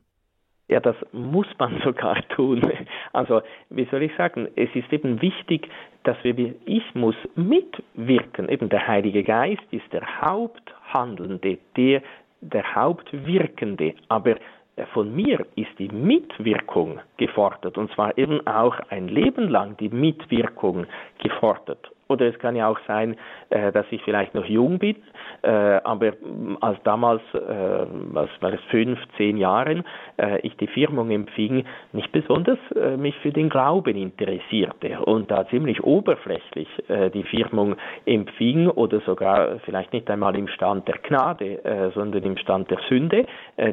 Ja, das muss man sogar tun. Also, wie soll ich sagen, es ist eben wichtig, wir, ich muss mitwirken. Eben der Heilige Geist ist der Haupthandelnde, der, der Hauptwirkende. Aber von mir ist die Mitwirkung gefordert. Und zwar eben auch ein Leben lang die Mitwirkung gefordert. Oder es kann ja auch sein, äh, dass ich vielleicht noch jung bin, äh, aber als damals, äh, was war es, fünf, zehn Jahren, ich die Firmung empfing, nicht besonders mich für den Glauben interessierte und da ziemlich oberflächlich die Firmung empfing oder sogar vielleicht nicht einmal im Stand der Gnade, sondern im Stand der Sünde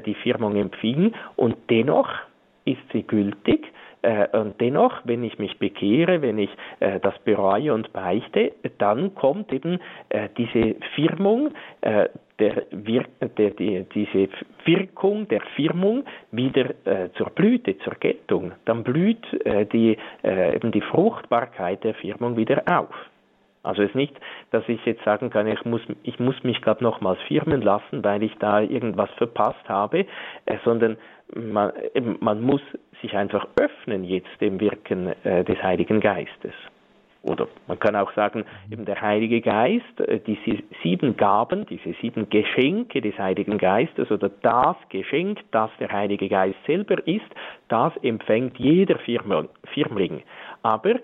die Firmung empfing und dennoch ist sie gültig und dennoch, wenn ich mich bekehre, wenn ich äh, das bereue und beichte, dann kommt eben äh, diese Firmung, äh, der, Wir der, die, diese Wirkung der Firmung wieder äh, zur Blüte, zur Geltung. Dann blüht äh, die, eben die Fruchtbarkeit der Firmung wieder auf. Also es ist nicht, dass ich jetzt sagen kann, ich muss, ich muss mich gerade nochmals firmen lassen, weil ich da irgendwas verpasst habe, äh, sondern man, man muss sich einfach öffnen jetzt dem Wirken äh, des Heiligen Geistes. Oder man kann auch sagen, eben der Heilige Geist, äh, diese sieben Gaben, diese sieben Geschenke des Heiligen Geistes oder das Geschenk, das der Heilige Geist selber ist, das empfängt jeder Firmling. Aber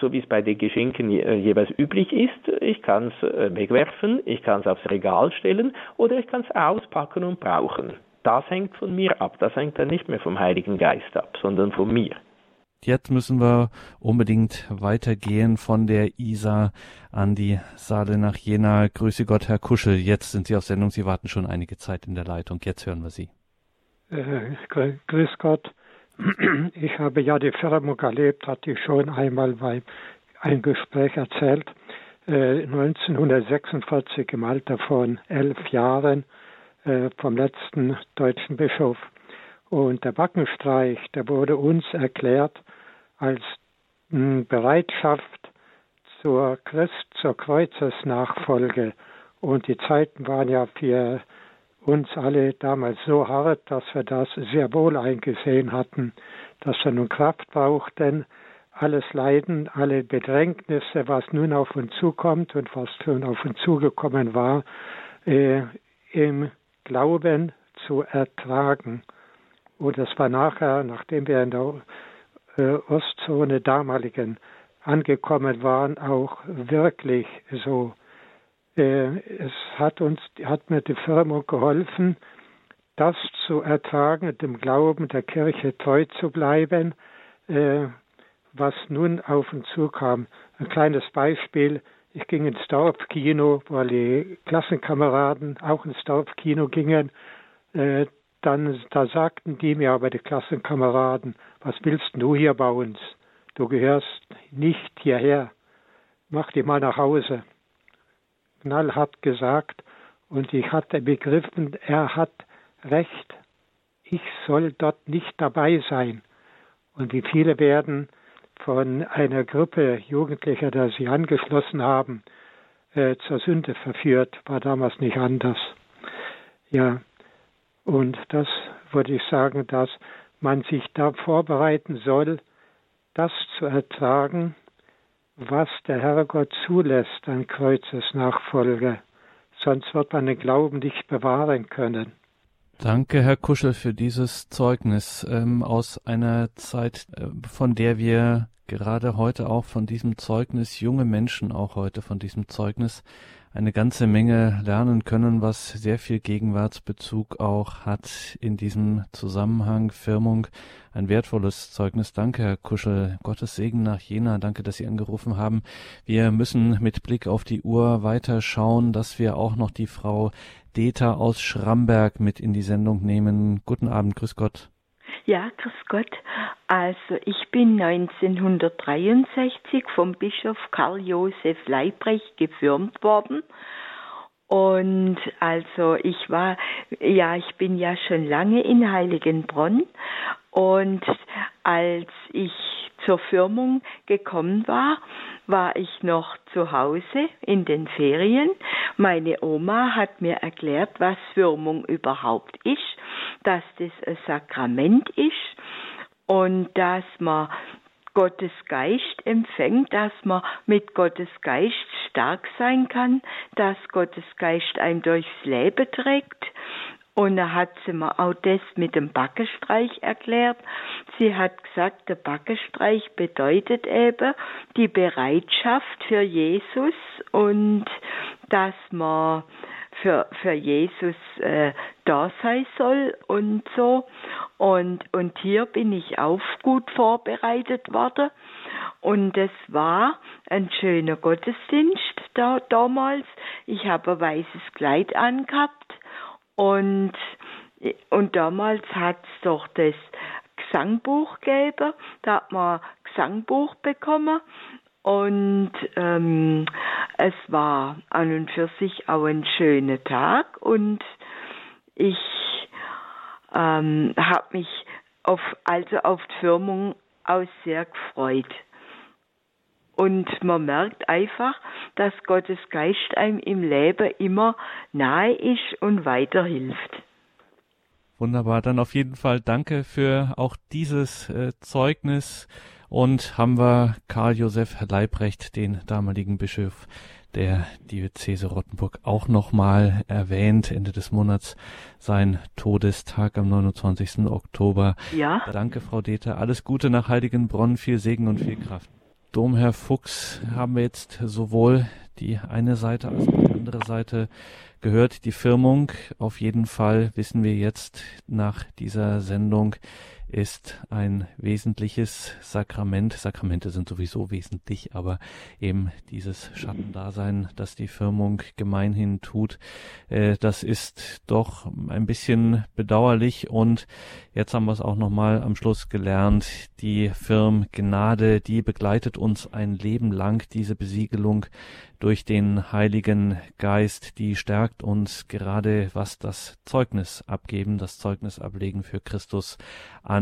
so wie es bei den Geschenken jeweils üblich ist, ich kann es wegwerfen, ich kann es aufs Regal stellen oder ich kann es auspacken und brauchen das hängt von mir ab. Das hängt dann nicht mehr vom Heiligen Geist ab, sondern von mir. Jetzt müssen wir unbedingt weitergehen von der Isar an die Saale nach Jena. Grüße Gott, Herr Kuschel. Jetzt sind Sie auf Sendung. Sie warten schon einige Zeit in der Leitung. Jetzt hören wir Sie. Äh, grüß Gott. Ich habe ja die Firmung erlebt, hatte ich schon einmal bei einem Gespräch erzählt. Äh, 1946 im Alter von elf Jahren äh, vom letzten deutschen Bischof. Und der Backenstreich, der wurde uns erklärt als hm, Bereitschaft zur Christ, zur Kreuzesnachfolge. Und die Zeiten waren ja für uns alle damals so hart, dass wir das sehr wohl eingesehen hatten, dass wir nun Kraft brauchten, alles Leiden, alle Bedrängnisse, was nun auf uns zukommt und was schon auf uns zugekommen war, äh, im Glauben zu ertragen. Und das war nachher, nachdem wir in der äh, Ostzone damaligen angekommen waren, auch wirklich so. Äh, es hat uns, hat mir die Firma geholfen, das zu ertragen, dem Glauben der Kirche treu zu bleiben, äh, was nun auf uns zukam. Ein kleines Beispiel. Ich ging ins Dorfkino, weil die Klassenkameraden auch ins Dorfkino gingen. Äh, dann, da sagten die mir aber, die Klassenkameraden, was willst du hier bei uns? Du gehörst nicht hierher. Mach dich mal nach Hause. Knallhart gesagt. Und ich hatte begriffen, er hat recht. Ich soll dort nicht dabei sein. Und wie viele werden von einer Gruppe Jugendlicher, der sie angeschlossen haben, äh, zur Sünde verführt, war damals nicht anders. Ja, und das würde ich sagen, dass man sich da vorbereiten soll, das zu ertragen, was der Herrgott zulässt an Kreuzesnachfolge. Sonst wird man den Glauben nicht bewahren können. Danke, Herr Kuschel, für dieses Zeugnis ähm, aus einer Zeit, äh, von der wir gerade heute auch von diesem Zeugnis, junge Menschen auch heute von diesem Zeugnis, eine ganze Menge lernen können, was sehr viel Gegenwartsbezug auch hat in diesem Zusammenhang. Firmung, ein wertvolles Zeugnis. Danke, Herr Kuschel. Gottes Segen nach Jena. Danke, dass Sie angerufen haben. Wir müssen mit Blick auf die Uhr weiter schauen, dass wir auch noch die Frau Deta aus Schramberg mit in die Sendung nehmen. Guten Abend, grüß Gott. Ja, grüß Gott. Also ich bin 1963 vom Bischof Karl Josef Leibrecht gefirmt worden. Und also ich war, ja, ich bin ja schon lange in Heiligenbronn. Und als ich zur Firmung gekommen war, war ich noch zu Hause in den Ferien. Meine Oma hat mir erklärt, was Firmung überhaupt ist, dass das ein Sakrament ist und dass man Gottes Geist empfängt, dass man mit Gottes Geist stark sein kann, dass Gottes Geist einem durchs Leben trägt und da hat sie mir auch das mit dem Backestreich erklärt. Sie hat gesagt, der Backestreich bedeutet eben die Bereitschaft für Jesus und dass man für, für Jesus äh, da sein soll und so. Und, und hier bin ich auch gut vorbereitet worden. Und es war ein schöner Gottesdienst da, damals. Ich habe ein weißes Kleid angehabt und, und damals hat es doch das Gesangbuch gegeben. Da hat man Gesangbuch bekommen. Und ähm, es war an und für sich auch ein schöner Tag. Und ich ähm, habe mich auf, also auf die Firmung auch sehr gefreut. Und man merkt einfach, dass Gottes Geist einem im Leben immer nahe ist und weiterhilft. Wunderbar, dann auf jeden Fall danke für auch dieses äh, Zeugnis und haben wir Karl Josef Leibrecht, den damaligen Bischof der Diözese Rottenburg, auch nochmal erwähnt. Ende des Monats sein Todestag am 29. Oktober. Ja. Danke, Frau Deter. Alles Gute nach Heiligenbronn, viel Segen und viel Kraft. Domherr Fuchs haben wir jetzt sowohl die eine Seite als auch die andere Seite gehört. Die Firmung, auf jeden Fall wissen wir jetzt nach dieser Sendung, ist ein wesentliches Sakrament. Sakramente sind sowieso wesentlich, aber eben dieses Schattendasein, das die Firmung gemeinhin tut, äh, das ist doch ein bisschen bedauerlich und jetzt haben wir es auch nochmal am Schluss gelernt. Die Firm Gnade, die begleitet uns ein Leben lang, diese Besiegelung durch den Heiligen Geist, die stärkt uns gerade, was das Zeugnis abgeben, das Zeugnis ablegen für Christus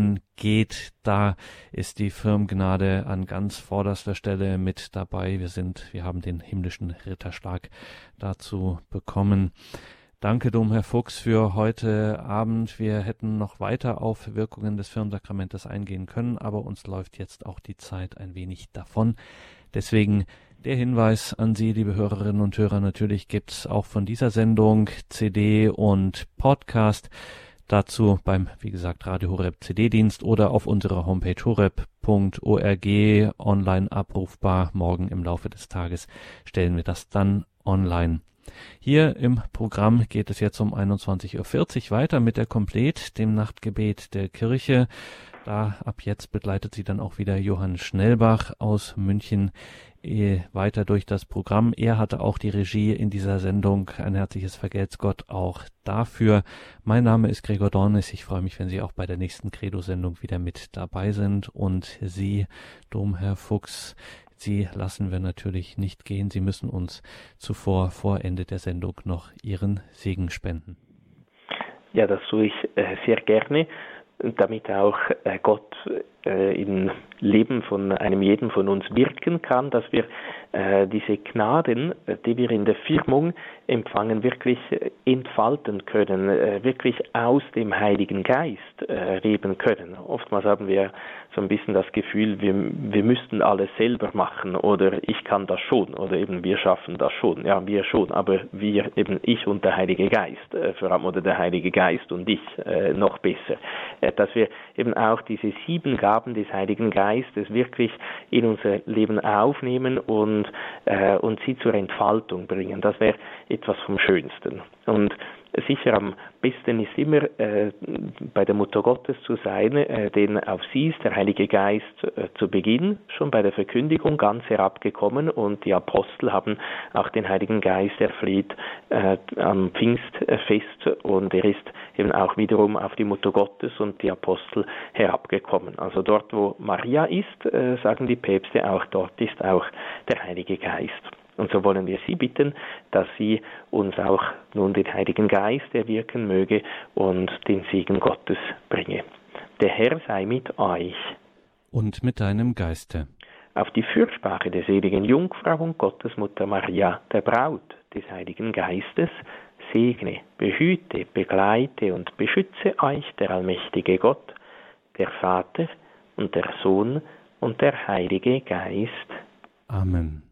angeht. Da ist die Firmgnade an ganz vorderster Stelle mit dabei. Wir sind, wir haben den himmlischen Ritterschlag dazu bekommen. Danke, Domherr Fuchs, für heute Abend. Wir hätten noch weiter auf Wirkungen des Firmensakramentes eingehen können, aber uns läuft jetzt auch die Zeit ein wenig davon. Deswegen der Hinweis an Sie, liebe Hörerinnen und Hörer, natürlich gibt's auch von dieser Sendung CD und Podcast. Dazu beim, wie gesagt, Radio Horeb CD-Dienst oder auf unserer Homepage horeb.org online abrufbar. Morgen im Laufe des Tages stellen wir das dann online. Hier im Programm geht es jetzt um 21.40 Uhr weiter mit der Komplet, dem Nachtgebet der Kirche. Da ab jetzt begleitet sie dann auch wieder Johann Schnellbach aus München weiter durch das Programm. Er hatte auch die Regie in dieser Sendung. Ein herzliches Vergelt's Gott auch dafür. Mein Name ist Gregor Dornis. Ich freue mich, wenn Sie auch bei der nächsten Credo-Sendung wieder mit dabei sind. Und Sie, Domherr Fuchs, Sie lassen wir natürlich nicht gehen. Sie müssen uns zuvor, vor Ende der Sendung, noch Ihren Segen spenden. Ja, das tue ich äh, sehr gerne damit auch äh, Gott äh, im Leben von einem jeden von uns wirken kann, dass wir äh, diese Gnaden, die wir in der Firmung empfangen, wirklich entfalten können, äh, wirklich aus dem Heiligen Geist äh, leben können. Oftmals haben wir so ein bisschen das Gefühl, wir, wir müssten alles selber machen oder ich kann das schon oder eben wir schaffen das schon. Ja, wir schon, aber wir eben ich und der Heilige Geist, äh, vor allem oder der Heilige Geist und ich äh, noch besser. Äh, dass wir eben auch diese sieben Gaben des Heiligen Geistes wirklich in unser Leben aufnehmen und, äh, und sie zur Entfaltung bringen. Das wäre etwas vom Schönsten. Und sicher am besten ist immer äh, bei der Mutter Gottes zu sein, äh, denn auf sie ist der Heilige Geist äh, zu Beginn schon bei der Verkündigung ganz herabgekommen und die Apostel haben auch den Heiligen Geist erfleht äh, am Pfingstfest und er ist eben auch wiederum auf die Mutter Gottes und die Apostel herabgekommen. Also dort, wo Maria ist, äh, sagen die Päpste auch, dort ist auch der Heilige Geist. Und so wollen wir Sie bitten, dass Sie uns auch nun den Heiligen Geist erwirken möge und den Segen Gottes bringe. Der Herr sei mit euch. Und mit deinem Geiste. Auf die Fürsprache der seligen Jungfrau und Gottesmutter Maria, der Braut des Heiligen Geistes, segne, behüte, begleite und beschütze euch der allmächtige Gott, der Vater und der Sohn und der Heilige Geist. Amen.